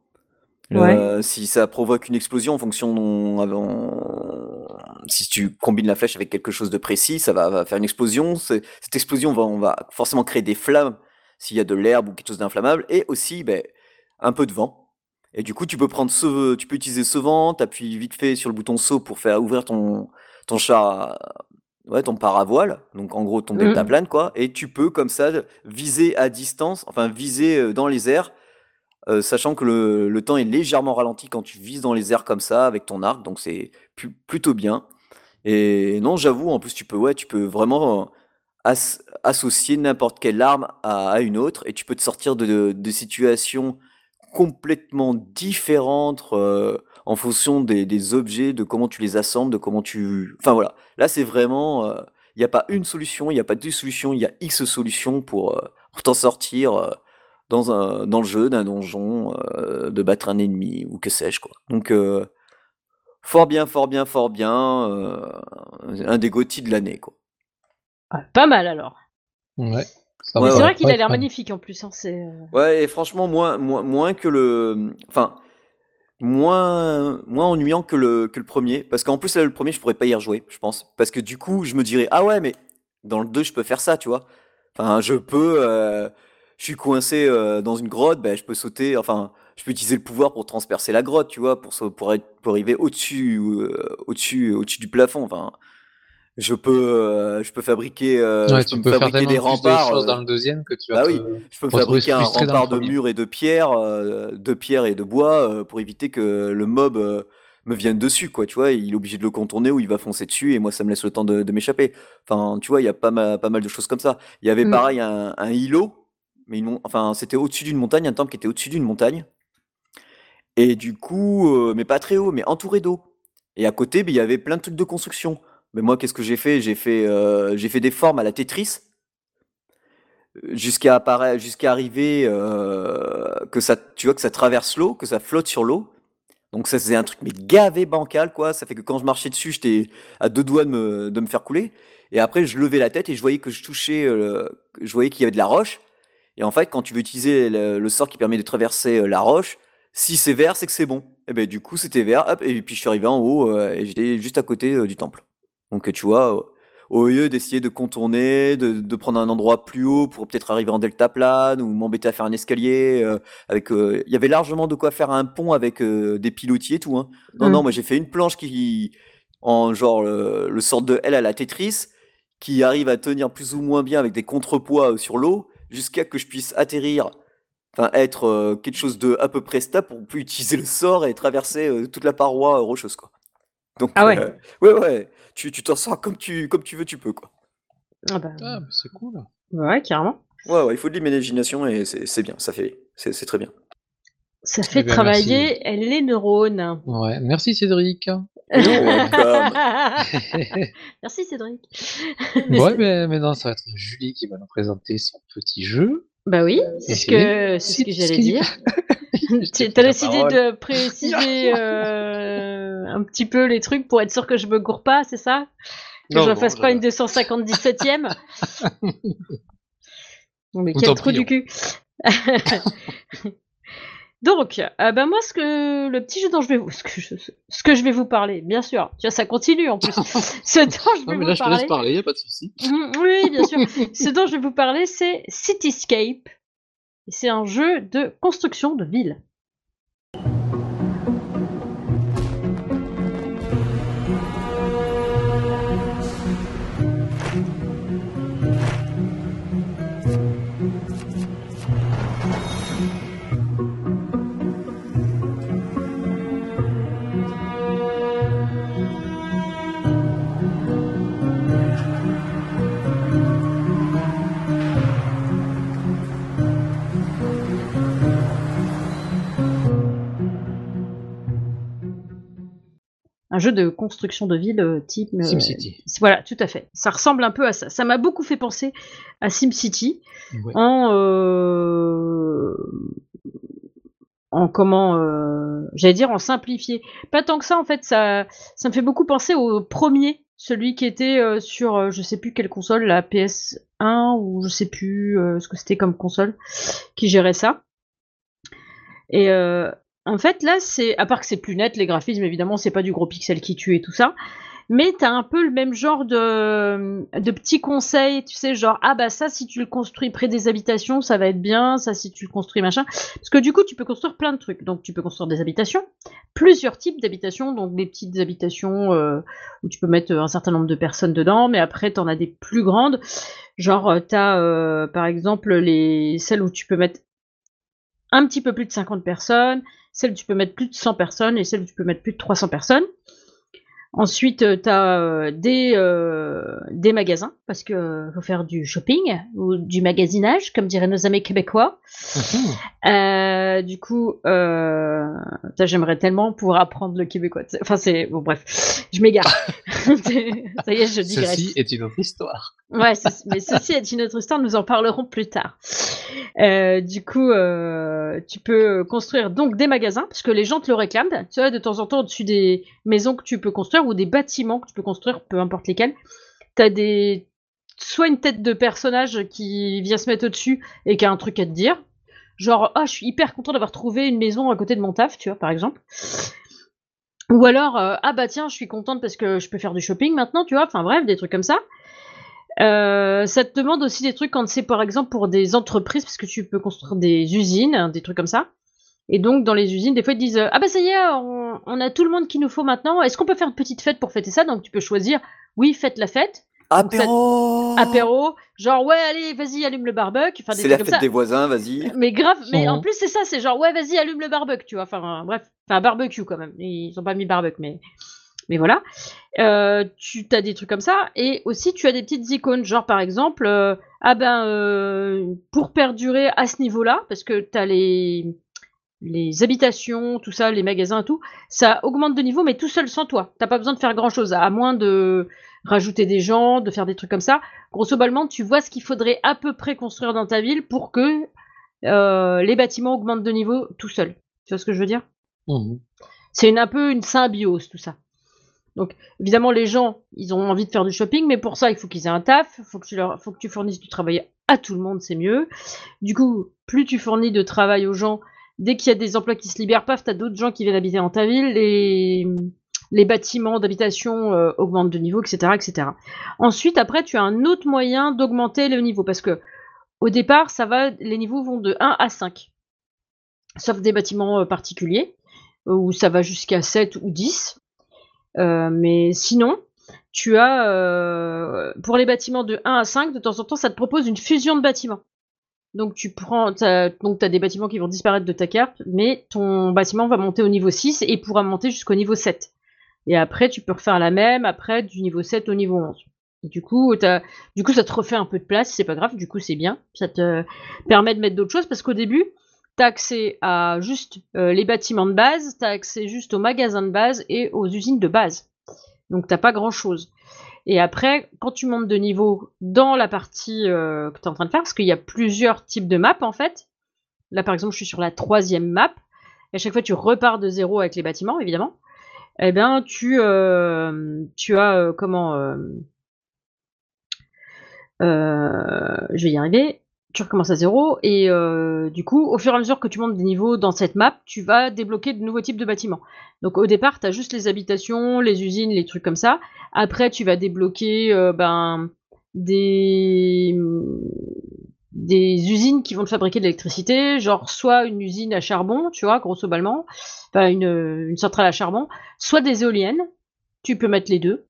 Si ça provoque une explosion en fonction de- en- si tu combines la flèche avec quelque chose de précis, ça va, va faire une explosion. Cette explosion va, on va forcément créer des flammes s'il y a de l'herbe ou quelque chose d'inflammable, et aussi ben, un peu de vent. Et du coup, tu peux prendre ce, tu peux utiliser ce vent, t'appuies vite fait sur le bouton saut pour faire ouvrir ton, ton char, ouais, ton paravoile, donc en gros ton Mhm. deltaplane quoi, et tu peux comme ça viser à distance, enfin viser euh, dans les airs, euh, sachant que le, le temps est légèrement ralenti quand tu vises dans les airs comme ça avec ton arc, donc c'est plutôt bien. Et non, j'avoue, en plus tu peux, ouais, tu peux vraiment euh, as- associer n'importe quelle arme à, une autre, et tu peux te sortir de, situations complètement différentes euh, en fonction des, objets, de comment tu les assembles, de comment tu... Enfin voilà, là c'est vraiment... euh, Il n'y a pas une solution, il n'y a pas deux solutions, il y a X solutions pour, euh, t'en sortir euh, dans, un, dans le jeu d'un donjon, euh, de battre un ennemi ou que sais-je quoi. Donc euh, fort bien, fort bien, fort bien, euh, un des GOTY de l'année quoi. Ah, pas mal alors. Ouais. C'est ouais. vrai qu'il a l'air magnifique en plus. Hein, c'est, euh, Ouais, et franchement, moins, moins, moins que le. Enfin, moins, moins ennuyant que le, que le premier. Parce qu'en plus, là, le premier, je pourrais pas y rejouer, je pense. Parce que du coup, je me dirais, ah ouais, mais dans le 2, je peux faire ça, tu vois. Enfin, je peux. euh, je suis coincé euh, dans une grotte, ben, je peux sauter. Enfin, je peux utiliser le pouvoir pour transpercer la grotte, tu vois, pour, pour, être, pour arriver au-dessus, euh, au-dessus, au-dessus du plafond. Enfin, je peux, euh, je peux fabriquer, euh, Ouais, je tu peux me fabriquer des remparts. de dans le deuxième que tu vas bah te oui, je peux fabriquer un rempart de murs et de pierres, euh, de pierres et de bois euh, pour éviter que le mob euh, me vienne dessus, quoi. Tu vois, il est obligé de le contourner ou il va foncer dessus et moi ça me laisse le temps de, de m'échapper. Enfin, tu vois, il y a pas mal, pas mal de choses comme ça. Il y avait Mm. pareil un, un îlot, mais une enfin c'était au-dessus d'une montagne, un temple qui était au-dessus d'une montagne. Et du coup, mais pas très haut, mais entouré d'eau. Et à côté, ben, il y avait plein de trucs de construction. Mais moi, qu'est-ce que j'ai fait? J'ai fait, j'ai fait des formes à la Tetris jusqu'à jusqu'à arriver que ça, tu vois, que ça traverse l'eau, que ça flotte sur l'eau. Donc ça faisait un truc mais gavé bancal quoi. Ça fait que quand je marchais dessus, j'étais à deux doigts de me, de me faire couler. Et après, je levais la tête et je voyais que je touchais, je voyais qu'il y avait de la roche. Et en fait, quand tu veux utiliser le, sort qui permet de traverser la roche, si c'est vert, c'est que c'est bon. Et ben du coup, c'était vert. Hop, et puis je suis arrivé en haut euh, et j'étais juste à côté euh, du temple. Donc tu vois, au lieu d'essayer de contourner, de, de prendre un endroit plus haut pour peut-être arriver en deltaplane ou m'embêter à faire un escalier, euh, avec, il y avait largement de quoi faire un pont avec des pilotis et tout. Hein. Non, Mm. non, moi j'ai fait une planche qui, en genre le, sort de L à la Tetris, qui arrive à tenir plus ou moins bien avec des contrepoids sur l'eau, jusqu'à que je puisse atterrir, enfin être euh, quelque chose de à peu près stable pour plus utiliser le sort et traverser euh, toute la paroi euh, rocheuse quoi. Donc Ah ouais. euh, ouais ouais, tu tu t'en sors comme tu comme tu veux, tu peux quoi. ah bah, Ah, mais c'est cool. ouais, carrément. Ouais ouais, il faut de l'imagination et c'est c'est bien, ça fait c'est c'est très bien. Ça fait ben, travailler les neurones. Ouais, merci Cédric. Merci Cédric. ouais, mais maintenant, ça va être Julie qui va nous présenter son petit jeu. Bah oui, c'est Et ce que, c'est ce que c'est j'allais dire. Tu as décidé de préciser euh, un petit peu les trucs pour être sûr que je me gourre pas, c'est ça? Que je fasse pas une 257ème Non mais quel trou du cul Donc, euh, ben moi, ce que le petit jeu dont je vais vous, ce que je, ce que je vais vous parler, bien sûr, tu vois, ça continue en plus. ce dont je vais non, mais vous là, je te parler, laisse parler, y a pas de souci. Mhm, oui, bien sûr. ce dont je vais vous parler, c'est Cityscape. C'est un jeu de construction de ville. Un jeu de construction de ville euh, type. euh, SimCity. Voilà, tout à fait. Ça ressemble un peu à ça. Ça m'a beaucoup fait penser à SimCity Ouais. en euh, en comment euh, j'allais dire en simplifié. Pas tant que ça en fait. Ça ça me fait beaucoup penser au premier, celui qui était sur je sais plus quelle console, la PS1 ou je sais plus ce que c'était comme console qui gérait ça. Et euh, en fait, là, c'est à part que c'est plus net, les graphismes, évidemment, c'est pas du gros pixel qui tue et tout ça. Mais t'as un peu le même genre de, de petits conseils, tu sais, genre ah bah ça si tu le construis près des habitations, ça va être bien, ça si tu le construis machin. Parce que du coup, tu peux construire plein de trucs. Donc tu peux construire des habitations, plusieurs types d'habitations, donc des petites habitations euh, où tu peux mettre un certain nombre de personnes dedans, mais après t'en as des plus grandes. Genre euh, t'as euh, par exemple les celles où tu peux mettre un petit peu plus de 50 personnes, celle où tu peux mettre plus de 100 personnes et celle où tu peux mettre plus de 300 personnes. Ensuite, tu as des, euh, des magasins, parce que euh, faut faire du shopping ou du magasinage, comme diraient nos amis québécois. Euh, du coup, euh, j'aimerais tellement pouvoir apprendre le québécois. Enfin, c'est. Bon, bref, je m'égare. ça y est, je digresse. Ceci est une autre histoire. Ouais, mais ceci est une autre histoire, nous en parlerons plus tard. Euh, du coup, euh, tu peux construire donc des magasins, parce que les gens te le réclament. Tu vois, de temps en temps, au-dessus des maisons que tu peux construire ou des bâtiments que tu peux construire, peu importe lesquels, tu as des... soit une tête de personnage qui vient se mettre au-dessus et qui a un truc à te dire. Genre, ah, je suis hyper content d'avoir trouvé une maison à côté de mon taf, tu vois, par exemple. Ou alors, euh, ah bah tiens, je suis contente parce que je peux faire du shopping maintenant, tu vois. Enfin bref, des trucs comme ça. Euh, ça te demande aussi des trucs quand c'est par exemple pour des entreprises, parce que tu peux construire des usines, hein, des trucs comme ça. Et donc dans les usines, des fois ils te disent euh, ah bah ça y est, on, on a tout le monde qu'il nous faut maintenant. Est-ce qu'on peut faire une petite fête pour fêter ça? Donc tu peux choisir, oui, faites la fête, Apéro apéro, genre ouais allez vas-y allume le barbecue, enfin C'est la fête ça. des voisins, vas-y. Mais grave, mais en plus c'est ça, c'est genre ouais vas-y allume le barbecue, tu vois. Enfin bref, enfin barbecue quand même. Ils ont pas mis barbecue, mais mais voilà. Euh, tu as des trucs comme ça et aussi tu as des petites icônes, genre par exemple euh, ah ben euh, pour perdurer à ce niveau-là, parce que t'as les les habitations, tout ça, les magasins, tout, ça augmente de niveau, mais tout seul sans toi. T'as pas besoin de faire grand chose, à moins de rajouter des gens, de faire des trucs comme ça. Grosso modo, tu vois ce qu'il faudrait à peu près construire dans ta ville pour que les bâtiments augmentent de niveau tout seul. Tu vois ce que je veux dire? Mhm. C'est un peu une symbiose, tout ça. Donc, évidemment, les gens, ils ont envie de faire du shopping, mais pour ça, il faut qu'ils aient un taf, leur, faut que tu fournisses du travail à tout le monde, c'est mieux. Du coup, plus tu fournis de travail aux gens, dès qu'il y a des emplois qui se libèrent, paf, t'as d'autres gens qui viennent habiter dans ta ville, les, les bâtiments d'habitation euh, augmentent de niveau, etc., etc. Ensuite, après, tu as un autre moyen d'augmenter le niveau, parce que au départ, ça va, les niveaux vont de 1 à 5. Sauf des bâtiments euh, particuliers, euh, où ça va jusqu'à 7 ou 10. Euh, mais sinon, tu as, euh, pour les bâtiments de 1 à 5, de temps en temps, ça te propose une fusion de bâtiments. Donc tu prends, t'as, donc as des bâtiments qui vont disparaître de ta carte, mais ton bâtiment va monter au niveau 6 et pourra monter jusqu'au niveau 7. Et après, tu peux refaire la même, après, du niveau 7 au niveau 11. Et du coup, t'as- du coup, ça te refait un peu de place, c'est pas grave, du coup, c'est bien. Ça te permet de mettre d'autres choses, parce qu'au début, tu accès à juste euh, les bâtiments de base, tu accès juste aux magasins de base et aux usines de base. Donc t'as pas grand chose. Et après, quand tu montes de niveau dans la partie euh, que tu es en train de faire, parce qu'il y a plusieurs types de maps en fait. Là par exemple, je suis sur la troisième map. Et à chaque fois, tu repars de zéro avec les bâtiments, évidemment. Eh bien, tu, euh, tu as comment je vais y arriver. Tu recommences à zéro et du coup, au fur et à mesure que tu montes des niveaux dans cette map, tu vas débloquer de nouveaux types de bâtiments. Donc au départ, tu as juste les habitations, les usines, les trucs comme ça. Après, tu vas débloquer ben, des usines qui vont te fabriquer de l'électricité, genre soit une usine à charbon, tu vois, grosso ballement, enfin une, une, centrale à charbon, soit des éoliennes. Tu peux mettre les deux,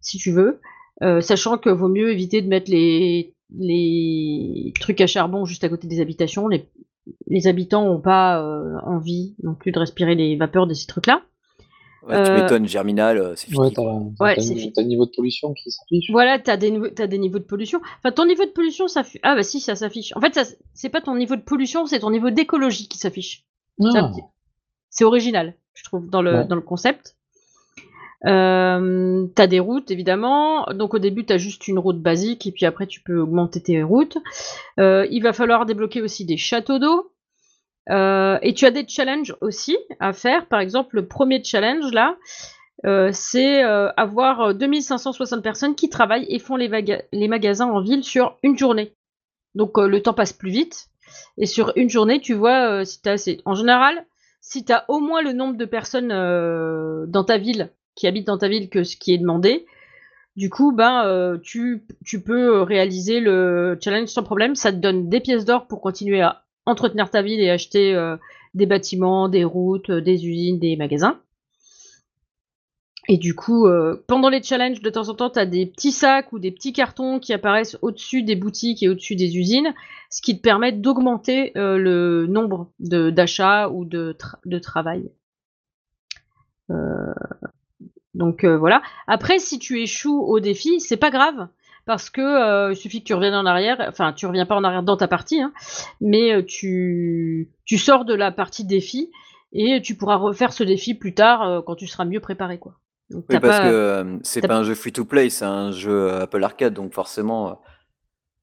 si tu veux, euh, sachant que vaut mieux éviter de mettre les, les trucs à charbon juste à côté des habitations. Les, les habitants n'ont pas euh, envie non plus de respirer les vapeurs de ces trucs-là. Ouais, tu euh, m'étonnes, Germinal, euh, c'est fini. Ouais, t'as ouais, niveau de pollution qui s'affiche. Voilà, t'as des, as des niveaux de pollution. Enfin, ton niveau de pollution, ça Ah bah si, ça s'affiche. En fait, c'est pas ton niveau de pollution, c'est ton niveau d'écologie qui s'affiche. Ah. C'est original, je trouve, dans le, dans le concept. Euh, t'as des routes évidemment, donc au début t'as juste une route basique et puis après tu peux augmenter tes routes. Euh, il va falloir débloquer aussi des châteaux d'eau. Euh, et tu as des challenges aussi à faire. Par exemple, le premier challenge là, euh, c'est avoir 2560 personnes qui travaillent et font les, magasins en ville sur une journée. Donc le temps passe plus vite. Et sur une journée, tu vois si tu assez. En général, si tu as au moins le nombre de personnes dans ta ville, qui habitent dans ta ville, que ce qui est demandé, du coup, ben, tu, tu peux réaliser le challenge sans problème. Ça te donne des pièces d'or pour continuer à entretenir ta ville et acheter euh, des bâtiments, des routes, euh, des usines, des magasins. Et du coup, euh, pendant les challenges, de temps en temps, tu as des petits sacs ou des petits cartons qui apparaissent au-dessus des boutiques et au-dessus des usines, ce qui te permet d'augmenter le nombre d'achats ou de, de travail. Donc voilà. Après, si tu échoues au défi, c'est pas grave parce que euh, il suffit que tu reviennes en arrière, enfin tu reviens pas en arrière dans ta partie, hein, mais euh, tu, tu sors de la partie défi et tu pourras refaire ce défi plus tard euh, quand tu seras mieux préparé quoi. oui, parce que c'est pas un jeu free to play, c'est un jeu Apple Arcade, donc forcément.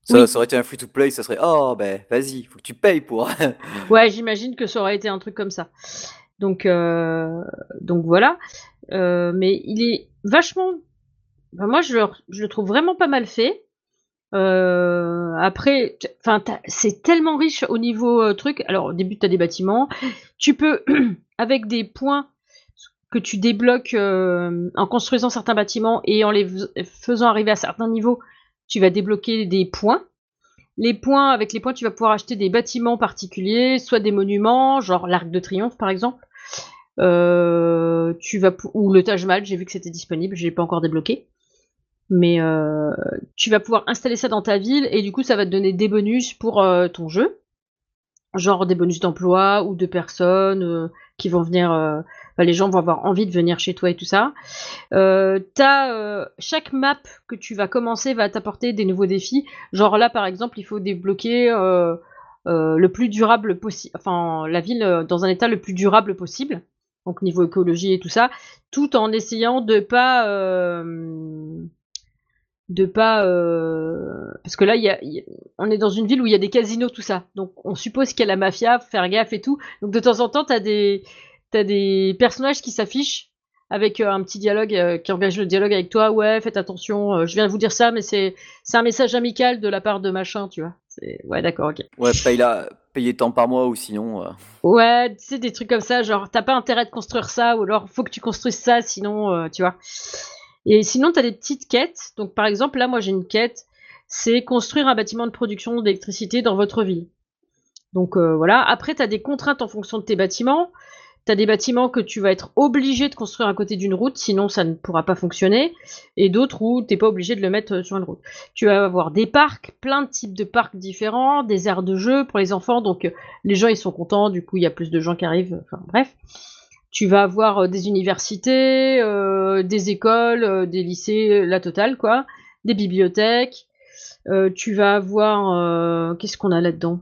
Ça, ça, aurait été un free to play, ça serait oh ben vas-y, faut que tu payes pour. ouais, j'imagine que ça aurait été un truc comme ça. Donc donc voilà, mais il est vachement moi, je le, trouve vraiment pas mal fait. Euh, après, enfin, c'est tellement riche au niveau euh, truc. Alors, au début, tu as des bâtiments. Tu peux, avec des points que tu débloques euh, en construisant certains bâtiments et en les faisant arriver à certains niveaux, tu vas débloquer des points. Les points, avec les points, tu vas pouvoir acheter des bâtiments particuliers, soit des monuments, genre l'Arc de Triomphe par exemple. Tu vas ou le Taj Mahal, j'ai vu que c'était disponible, je l'ai pas encore débloqué. Mais euh, tu vas pouvoir installer ça dans ta ville et du coup ça va te donner des bonus pour euh, ton jeu. Genre des bonus d'emploi ou de personnes euh, qui vont venir bah, les gens vont avoir envie de venir chez toi et tout ça. T'as chaque map que tu vas commencer va t'apporter des nouveaux défis. Genre là par exemple il faut débloquer le plus durable possible enfin la ville dans un état le plus durable possible donc niveau écologie et tout ça tout en essayant de pas de pas euh, parce que là il y, a, on est dans une ville où il y a des casinos tout ça. Donc on suppose qu'il y a la mafia faire gaffe et tout. Donc de temps en temps t'as des des personnages qui s'affichent avec euh, un petit dialogue euh, qui engage le dialogue avec toi. Ouais faites attention je viens de vous dire ça mais c'est un message amical de la part de machin tu vois. Ouais d'accord ok. Ouais paye là payer tant par mois ou sinon ouais c'est des trucs comme ça genre t'as pas intérêt de construire ça ou alors faut que tu construises ça sinon tu vois et sinon, tu as des petites quêtes. Donc, par exemple, là, moi, j'ai une quête. C'est construire un bâtiment de production d'électricité dans votre ville. Donc, euh, voilà. Après, tu as des contraintes en fonction de tes bâtiments. As des bâtiments que tu vas être obligé de construire à côté d'une route, sinon ça ne pourra pas fonctionner. Et d'autres où tu n'es pas obligé de le mettre euh, sur une route. Tu vas avoir des parcs, plein de types de parcs différents, des aires de jeu pour les enfants. Donc, euh, les gens, ils sont contents. Du coup, il y a plus de gens qui arrivent. Enfin, bref tu vas avoir euh, des universités, euh, des écoles, euh, des lycées, la totale, quoi, des bibliothèques. tu vas avoir, qu'est-ce qu'on a là-dedans?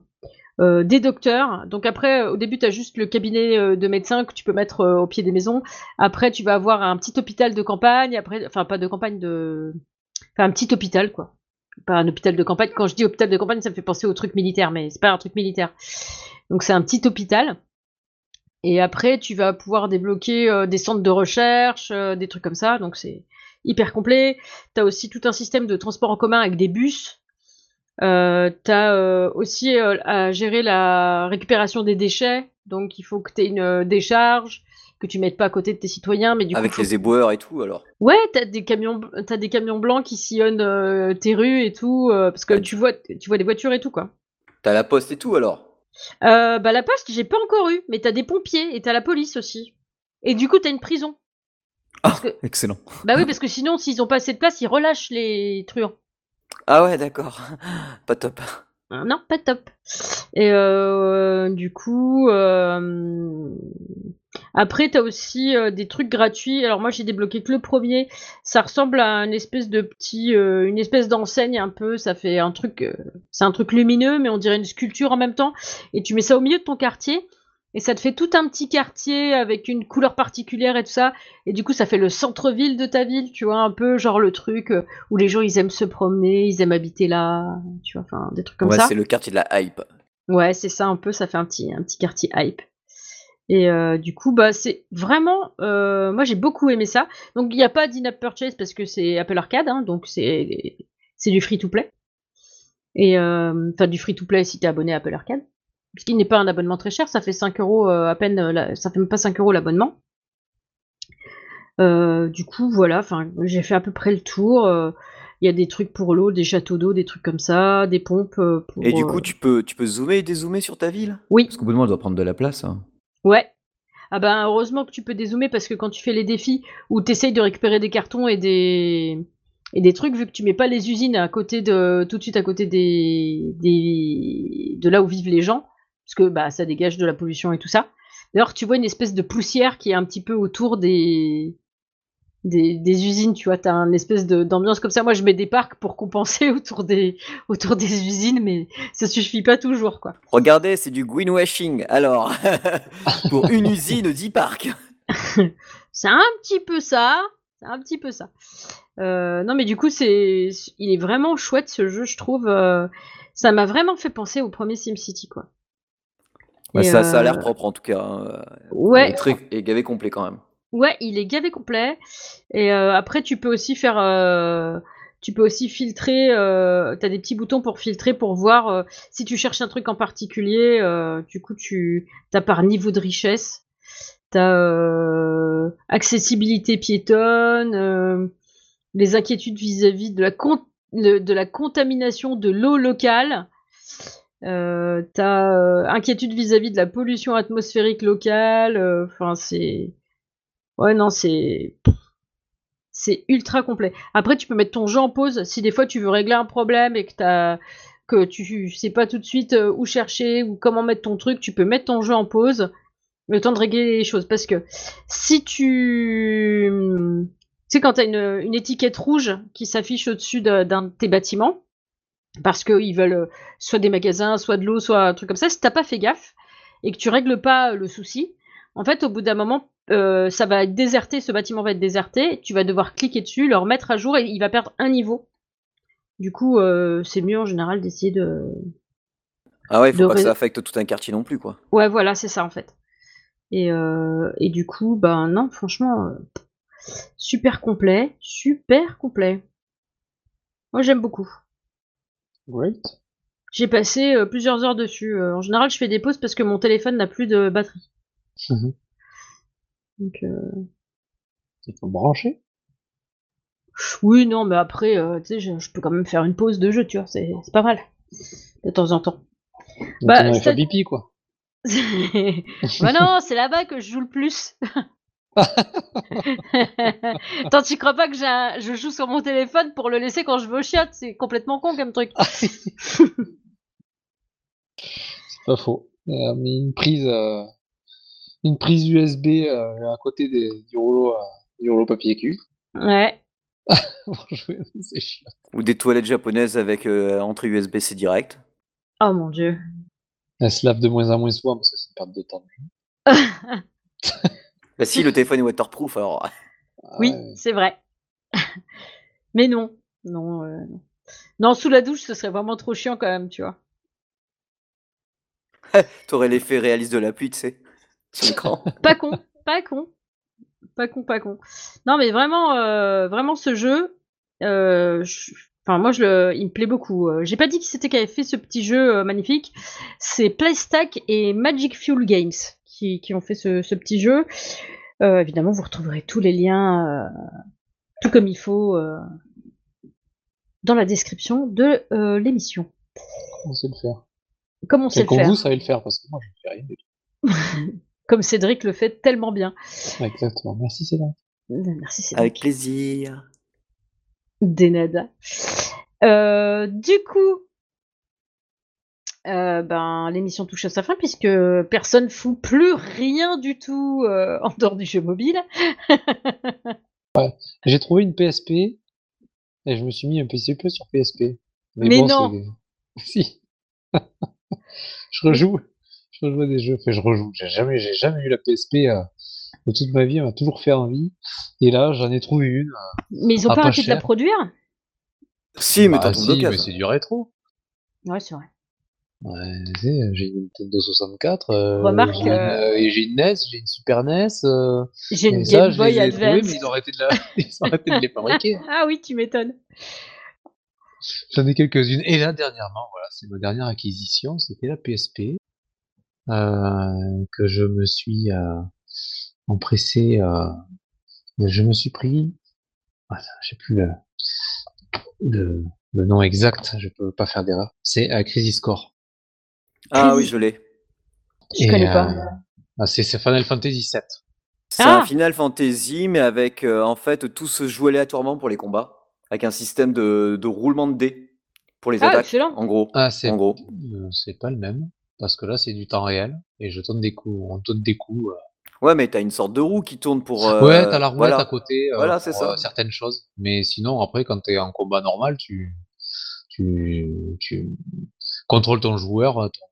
Des docteurs. Donc après, au début, tu as juste le cabinet de médecins que tu peux mettre au pied des maisons. Après, tu vas avoir un petit hôpital de campagne. Après, enfin pas de campagne de, enfin un petit hôpital quoi. Pas un hôpital de campagne. Quand je dis hôpital de campagne, ça me fait penser au truc militaire, mais c'est pas un truc militaire. Donc c'est un petit hôpital. Et après, tu vas pouvoir débloquer euh, des centres de recherche, euh, des trucs comme ça. Donc c'est hyper complet. T'as aussi tout un système de transport en commun avec des bus. Euh, t'as euh, aussi euh, à gérer la récupération des déchets. Donc il faut que tu aies une euh, décharge, que tu mettes pas à côté de tes citoyens, mais du Avec coup, faut- les éboueurs et tout, alors? Ouais, t'as des camions, t'as des camions blancs qui sillonnent tes rues et tout, parce que Ah, tu vois, tu vois des voitures et tout quoi. T'as la poste et tout, alors? Bah la poste, j'ai pas encore eu, mais t'as des pompiers et t'as la police aussi. Et du coup, t'as une prison. Ah, que- excellent. Bah oui, parce que sinon, s'ils ont pas assez de place, ils relâchent les truands. Ah ouais, d'accord. Pas top. Euh, Non, pas top. Et euh, du coup, euh, après, t'as aussi euh, des trucs gratuits. Alors moi, j'ai débloqué que le premier. Ça ressemble à une espèce de petit, euh, une espèce d'enseigne un peu. Ça fait un truc, euh, c'est un truc lumineux, mais on dirait une sculpture en même temps. Et tu mets ça au milieu de ton quartier. Et ça te fait tout un petit quartier avec une couleur particulière et tout ça. Et du coup, ça fait le centre-ville de ta ville, tu vois, un peu genre le truc euh, où les gens ils aiment se promener, ils aiment habiter là, tu vois, enfin des trucs comme ouais, ça. c'est le quartier de la hype. Ouais, c'est ça un peu, ça fait un petit, un petit quartier hype. Et euh, du coup, bah c'est vraiment, euh, moi j'ai beaucoup aimé ça. Donc il n'y a pas d'in-app purchase parce que c'est Apple Arcade, hein, donc c'est c'est du free to play. Et euh, enfin du free to play si t'es abonné à Apple Arcade, puisqu'il n'est pas un abonnement très cher, ça fait 5 euros euh, à peine, euh, la- ça fait même pas 5 euros l'abonnement. Euh, du coup, voilà, enfin j'ai fait à peu près le tour. euh, Il y a des trucs pour l'eau, des châteaux d'eau, des trucs comme ça, des pompes. euh, pour, Et du euh, coup, tu peux, tu peux zoomer et dézoomer sur ta ville? Oui. Parce qu'au bout de moment, elle doit prendre de la place. hein. Ouais. Ah ben heureusement que tu peux dézoomer parce que quand tu fais les défis où tu essayes de récupérer des cartons et des et des trucs vu que tu mets pas les usines à côté de tout de suite à côté des, des de là où vivent les gens parce que bah ça dégage de la pollution et tout ça. D'ailleurs tu vois une espèce de poussière qui est un petit peu autour des des, des usines, tu vois, t'as une espèce d'ambiance comme ça. Moi, je mets des parcs pour compenser autour des autour des usines, mais ça suffit pas toujours, quoi. Regardez, c'est du greenwashing. Alors, pour une usine, 10 parcs. C'est un petit peu ça. C'est un petit peu ça. Euh, non, mais du coup, c'est, il est vraiment chouette ce jeu, je trouve. euh, ça m'a vraiment fait penser au premier SimCity, quoi. Ouais, Et, ça, ça a l'air euh, propre en tout cas. hein. Il Ouais, est très et gavé complet quand même. ouais, il est gavé complet. Et euh, après, tu peux aussi faire, euh, tu peux aussi filtrer. Euh, T'as des petits boutons pour filtrer pour voir euh, si tu cherches un truc en particulier. euh, du coup, tu t'as par niveau de richesse. T'as euh, accessibilité piétonne, euh, les inquiétudes vis-à-vis de la con- le- de la contamination de l'eau locale. Euh, t'as euh, inquiétude vis-à-vis de la pollution atmosphérique locale. euh, Enfin, c'est ouais non c'est c'est ultra complet. Après, tu peux mettre ton jeu en pause si des fois tu veux régler un problème et que t'as que tu sais pas tout de suite euh, où chercher ou comment mettre ton truc, tu peux mettre ton jeu en pause le temps de régler les choses. Parce que si tu tu sais quand t'as une, une étiquette rouge qui s'affiche au-dessus de- d'un de tes bâtiments parce qu'ils veulent euh, soit des magasins, soit de l'eau, soit un truc comme ça, si t'as pas fait gaffe et que tu règles pas le souci, en fait, au bout d'un moment, euh, ça va être déserté, ce bâtiment va être déserté, tu vas devoir cliquer dessus, le remettre à jour et il va perdre un niveau. Du coup, euh, c'est mieux en général d'essayer de. Ah ouais, il faut De pas que ça affecte tout un quartier non plus, quoi. Ouais, voilà, c'est ça en fait. Et, euh, et du coup, ben non, franchement, euh, super complet, super complet. Moi, j'aime beaucoup. Great. J'ai passé euh, plusieurs heures dessus. Euh, en général, je fais des pauses parce que mon téléphone n'a plus de batterie. Mhm. Donc, euh, Il faut brancher? oui, non, mais après, tu sais, je, je peux quand même faire une pause de jeu, tu vois, c'est pas mal. De temps en temps. Donc Bah, on c'est- fait pipi, quoi. bah non, c'est là-bas que je joue le plus. Tant tu crois pas que j'ai un- je joue sur mon téléphone pour le laisser quand je veux au chiottes, c'est complètement con comme truc. C'est pas faux. Mis une prise, euh, une prise USB euh, à côté des, du rouleau, euh, du rouleau papier cul. Ouais. C'est chiant. Ou des toilettes japonaises avec euh, entrée USB-C direct. Oh mon dieu. Elle se lave de moins en moins souvent parce que c'est une perte de temps. Bah si, le téléphone est waterproof, alors. Ah Oui, c'est vrai. Mais non. Non, euh, non. Non, sous la douche, ce serait vraiment trop chiant quand même, tu vois. T'aurais l'effet réaliste de la pluie, tu sais, sur l'écran. Pas con, pas con. pas con, pas con. Non, mais vraiment, euh, vraiment ce jeu, euh, je- enfin moi, je le, il me plaît beaucoup. J'ai pas dit qui c'était qui avait fait ce petit jeu euh, magnifique. C'est Playstack et Magic Fuel Games qui, qui ont fait ce, ce petit jeu. Euh, évidemment, vous retrouverez tous les liens, euh, tout comme il faut, euh, dans la description de euh, l'émission. On sait le faire. Comme on sait Et le comme faire, vous savez le faire, parce que moi, je ne fais rien du tout. comme Cédric le fait tellement bien. Exactement. Merci, Cédric. Merci Cédric. Avec plaisir. Des nada. Euh, du coup, euh, ben, l'émission touche à sa fin puisque personne fout plus rien du tout euh, en dehors du jeu mobile. J'ai trouvé une PSP et je me suis mis un PCP sur PSP. Mais bon, non. Si. je rejoue. Je rejoue des jeux. Enfin, je rejoue. J'ai jamais, j'ai jamais eu la PSP euh, de toute ma vie. Elle m'a toujours fait envie. Et là, j'en ai trouvé une. Mais ils ont pas pas arrêté de la produire? Si, mais Bah, si, mais c'est du rétro. Ouais, c'est vrai. Ouais, j'ai une Nintendo 64. euh, Remarque, j'ai une, euh, euh, et j'ai une NES, j'ai une Super NES. euh, J'ai une ça, Game Boy trouvés, mais ils ont arrêté de, la... ils ont arrêté de les fabriquer. Ah oui, tu m'étonnes. J'en ai quelques-unes. Et là, dernièrement, voilà, c'est ma dernière acquisition, c'était la PSP, que je me suis empressé, je me suis pris, ah, je sais plus le, le, le nom exact, je peux pas faire d'erreur, c'est Crisis Core. Ah oui, je l'ai. Je connais pas. ah, c'est c'est Final Fantasy VII. C'est Ah un Final Fantasy, mais avec euh, en fait tout se joue aléatoirement pour les combats, avec un système de, de roulement de dés pour les Ah, attaques. excellent. En gros. Ah, c'est En gros. euh, c'est pas le même, parce que là, c'est du temps réel, et je donne des coups, on donne des coups. euh, Ouais, mais t'as une sorte de roue qui tourne pour. euh, Ouais, t'as la roulette voilà. à côté euh, Voilà, pour, c'est ça. euh, certaines choses. Mais sinon, après, quand t'es en combat normal, tu, tu, tu contrôles ton joueur, euh, ton, euh,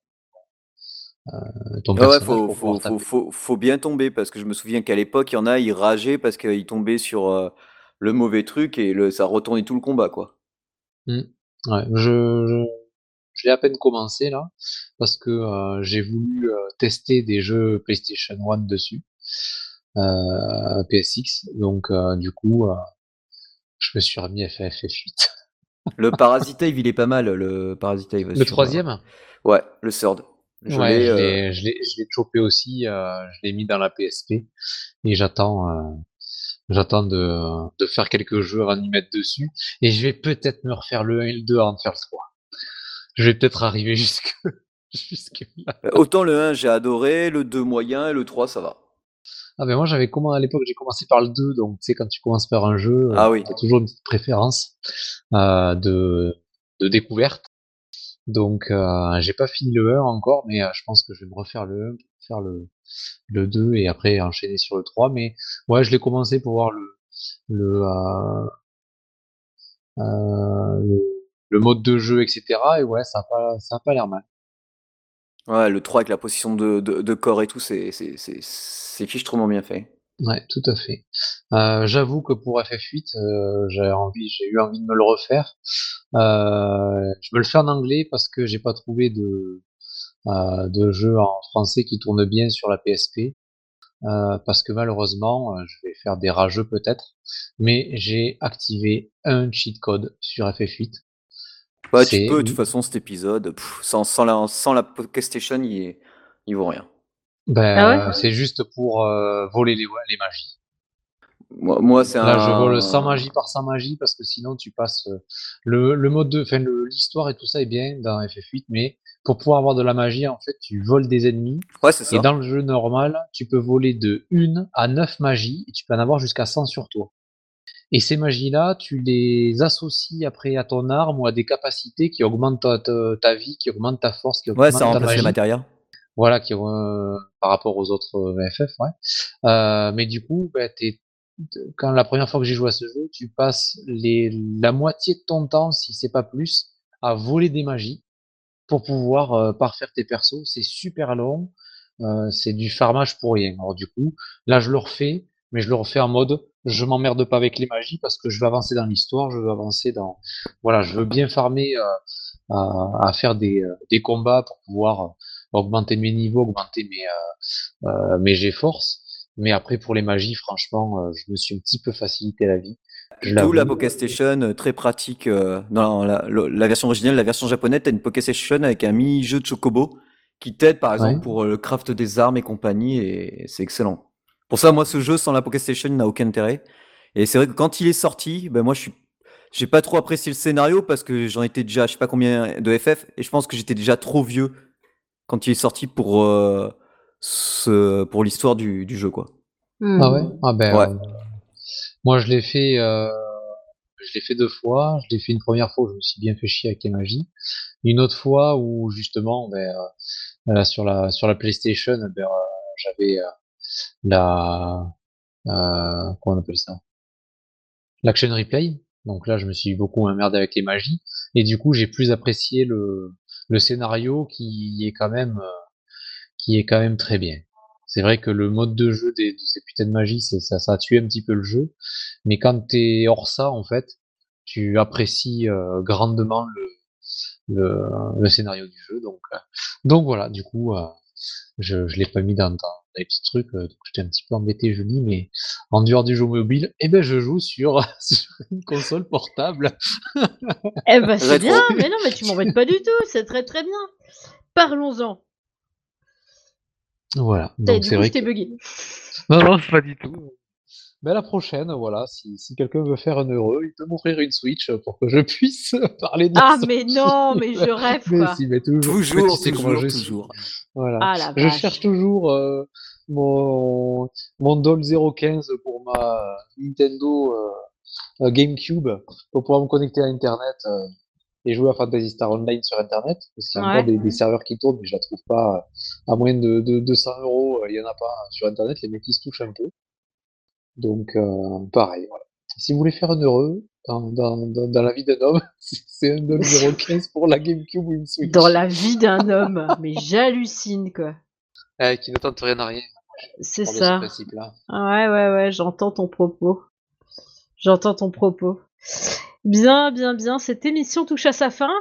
ton Ah ouais, personnage faut, pour faut, pouvoir faut, taper. faut, faut bien tomber parce que je me souviens qu'à l'époque, il y en a, ils rageaient parce qu'ils tombaient sur euh, le mauvais truc et le, ça retournait tout le combat, quoi. Ouais, je, je, je l'ai à peine commencé là, parce que euh, j'ai voulu euh, tester des jeux PlayStation 1 dessus, euh, PSX. Donc, euh, du coup, euh, je me suis remis à faire FF8. Le Parasitave, il est pas mal, le Parasitave. Le sur, euh, troisième? Ouais, le Third. Je Ouais, l'ai, je euh, l'ai, je l'ai, je l'ai chopé aussi. euh, je l'ai mis dans la PSP et j'attends, euh, j'attends de, de faire quelques jeux avant d'y mettre dessus. Et je vais peut-être me refaire le 1 et le 2 avant de faire le 3. Je vais peut-être arriver jusque, jusque là. Autant le 1, j'ai adoré, le 2 moyen et le 3, ça va. Ah ben moi j'avais commencé à l'époque, j'ai commencé par le 2, donc tu sais quand tu commences par un jeu, Ah oui. t'as toujours une petite préférence euh, de, de découverte. Donc euh, j'ai pas fini le 1 encore, mais euh, je pense que je vais me refaire le 1, faire le, le 2 et après enchaîner sur le 3. Mais ouais, je l'ai commencé pour voir le le, euh, le, mode de jeu, etc. Et ouais, ça a pas ça pas l'air mal. Ouais, le 3 avec la position de, de, corps et tout, c'est c'est- bien fait. Ouais, tout à fait. Euh, J'avoue que pour FF8, euh, j'ai envie, j'ai eu envie de me le refaire. Euh, je me le fais en anglais parce que j'ai pas trouvé de de jeu en français qui tourne bien sur la PSP. Parce que malheureusement, je vais faire des rageux peut-être, mais j'ai activé un cheat code sur FF8. Ouais, C'est- tu peux, de toute façon, cet épisode, pff, sans, sans, la, sans la PlayStation, il, il vaut rien. Ben, Ah ouais? c'est juste pour euh, voler les, les magies. Moi, moi c'est un. Là, je vole sans magie par sans magie parce que sinon tu passes euh, le, le mode de, enfin l'histoire et tout ça est bien dans FF8, mais pour pouvoir avoir de la magie, en fait, tu voles des ennemis Ouais, c'est ça. et dans le jeu normal, tu peux voler de 1 à 9 magies et tu peux en avoir jusqu'à 100 sur toi. Et ces magies-là, tu les associes après à ton arme ou à des capacités qui augmentent ta, ta, ta vie, qui augmentent ta force, qui Ouais, augmentent ça ta remplace les magie. matérias. Voilà, qui euh, par rapport aux autres euh, FF, ouais. Euh, mais du coup, bah, quand la première fois que j'ai joué à ce jeu, tu passes la moitié de ton temps, si c'est pas plus, à voler des magies pour pouvoir euh, parfaire tes persos. C'est super long, euh, c'est du farmage pour rien. Alors du coup, là je le refais, mais je le refais en mode je m'emmerde pas avec les magies parce que je veux avancer dans l'histoire, je veux avancer dans voilà, je veux bien farmer euh, à, faire des, euh, combats pour pouvoir euh, augmenter mes niveaux, augmenter mes euh, euh, mes G-force. Mais après, pour les magies, franchement, euh, je me suis un petit peu facilité la vie. D'où la Poké-Station, euh, très pratique. dans la, version originale, la version japonaise, t'as une Poké-Station avec un mini-jeu de chocobo qui t'aide, par exemple, Ouais. pour le craft des armes et compagnie, et c'est excellent. Pour ça, moi, ce jeu sans la Poké-Station n'a aucun intérêt. Et c'est vrai que quand il est sorti, ben moi, je suis, j'ai pas trop apprécié le scénario parce que j'en étais déjà, je sais pas combien de FF, et je pense que j'étais déjà trop vieux quand il est sorti pour euh, ce, pour l'histoire du, du jeu, quoi. Hmm. Ah ouais? Ah ben, Ouais. euh, moi, je l'ai fait, euh, je l'ai fait deux fois. Je l'ai fait une première fois où je me suis bien fait chier avec les magies. Une autre fois où, justement, ben, sur la, sur la PlayStation, ben, euh, j'avais euh, la, euh, comment on appelle ça? L'action replay. Donc là, je me suis beaucoup emmerdé avec les magies. Et du coup, j'ai plus apprécié le, le scénario qui est quand même, euh, qui est quand même très bien. C'est vrai que le mode de jeu des, de ces putains de magies, c'est, ça, ça a tué un petit peu le jeu. Mais quand t'es hors ça, en fait, tu apprécies euh, grandement le, le, scénario du jeu. Donc, euh, donc voilà, du coup, je, je l'ai pas mis dans, les petits trucs. euh, donc j'étais un petit peu embêté, je dis, mais en dehors du jeu mobile, eh ben je joue sur, sur une console portable. Eh ben, c'est bien, mais non, mais tu m'embêtes pas du tout, c'est très très bien. Parlons-en. Voilà. Donc Du c'est coup, vrai je t'ai que... bugué. Non, non, pas du tout. Ben, la prochaine, voilà, si, si quelqu'un veut faire un heureux, il peut m'offrir une Switch pour que je puisse parler de Ah, mais non, mais je rêve, Mais quoi. si, mais toujours. mais Toujours, tu sais toujours, je toujours. Voilà. Ah, je cherche toujours euh, mon, mon Doll 015 pour ma Nintendo euh, euh, GameCube pour pouvoir me connecter à Internet euh, et jouer à Fantasy Star Online sur Internet. Parce qu'il y a Ouais. encore des, des serveurs qui tournent, mais je la trouve pas euh, à moins de, de 200 euros. euh, Il y en a pas sur Internet. Les mecs ils se touchent un peu. Donc euh, pareil. Voilà. Si vous voulez faire un heureux dans, dans, dans, dans la vie d'un homme, c'est un Doll 015 pour la GameCube ou une Switch. Dans la vie d'un homme. Mais j'hallucine, quoi. Eh, qui ne tente rien à rien. C'est ce ça. principe-là. Ouais, ouais, ouais, j'entends ton propos. J'entends ton propos. Bien, bien, bien. Cette émission touche à sa fin.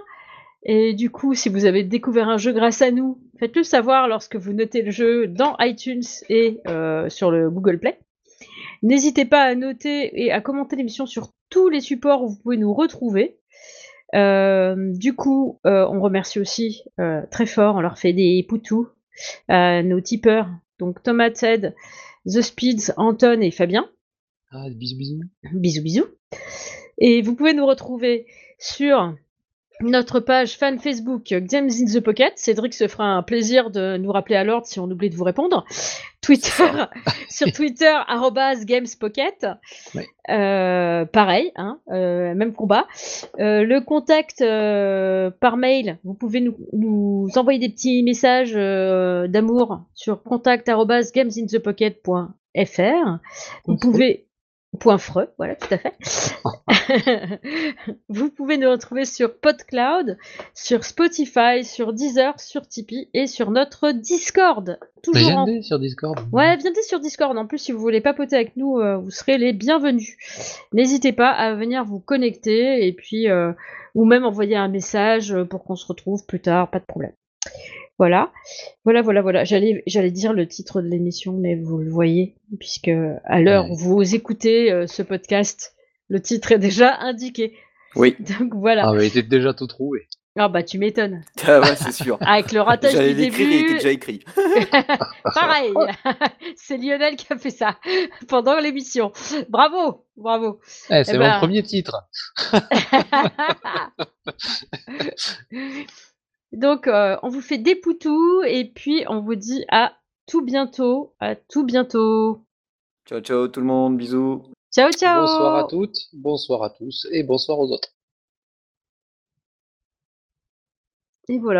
Et du coup, si vous avez découvert un jeu grâce à nous, faites-le savoir lorsque vous notez le jeu dans iTunes et euh, sur le Google Play. N'hésitez pas à noter et à commenter l'émission sur tous les supports où vous pouvez nous retrouver. Euh, du coup, euh, on remercie aussi euh, très fort, on leur fait des poutous à nos tipeurs, donc Thomas Ted, The Speeds, Anton et Fabien. Ah, bisous, bisous. Bisous, bisous. Et vous pouvez nous retrouver sur notre page fan Facebook Games in the Pocket. Cédric se fera un plaisir de nous rappeler à l'ordre si on oublie de vous répondre. Twitter, sur Twitter, GamesPocket. Ouais. Euh, pareil, hein, euh, même combat. Euh, le contact euh, par mail, vous pouvez nous, nous envoyer des petits messages euh, d'amour sur contact gamesinthepocket.fr. Vous pouvez Point freux, voilà, tout à fait. Vous pouvez nous retrouver sur PodCloud, sur Spotify, sur Deezer, sur Tipeee et sur notre Discord. Toujours en... Viendez sur Discord. Ouais, venez sur Discord. En plus, si vous voulez papoter avec nous, euh, vous serez les bienvenus. N'hésitez pas à venir vous connecter et puis euh, ou même envoyer un message pour qu'on se retrouve plus tard, pas de problème. Voilà, voilà, voilà, voilà. J'allais, j'allais dire le titre de l'émission, mais vous le voyez, puisque à l'heure où vous écoutez euh, ce podcast, le titre est déjà indiqué. Oui. Donc voilà. Ah, mais il était déjà tout trouvé. Ah bah tu m'étonnes. Ah ouais, c'est sûr. Avec le ratage J'allais du l'écrire, il était début. déjà écrit. Pareil, c'est Lionel qui a fait ça pendant l'émission. Bravo, bravo. Eh, c'est Eh mon ben. premier titre. Donc, euh, on vous fait des poutous et puis on vous dit à tout bientôt. À tout bientôt. Ciao, ciao tout le monde, bisous. Ciao, ciao. Bonsoir à toutes, bonsoir à tous et bonsoir aux autres. Et voilà.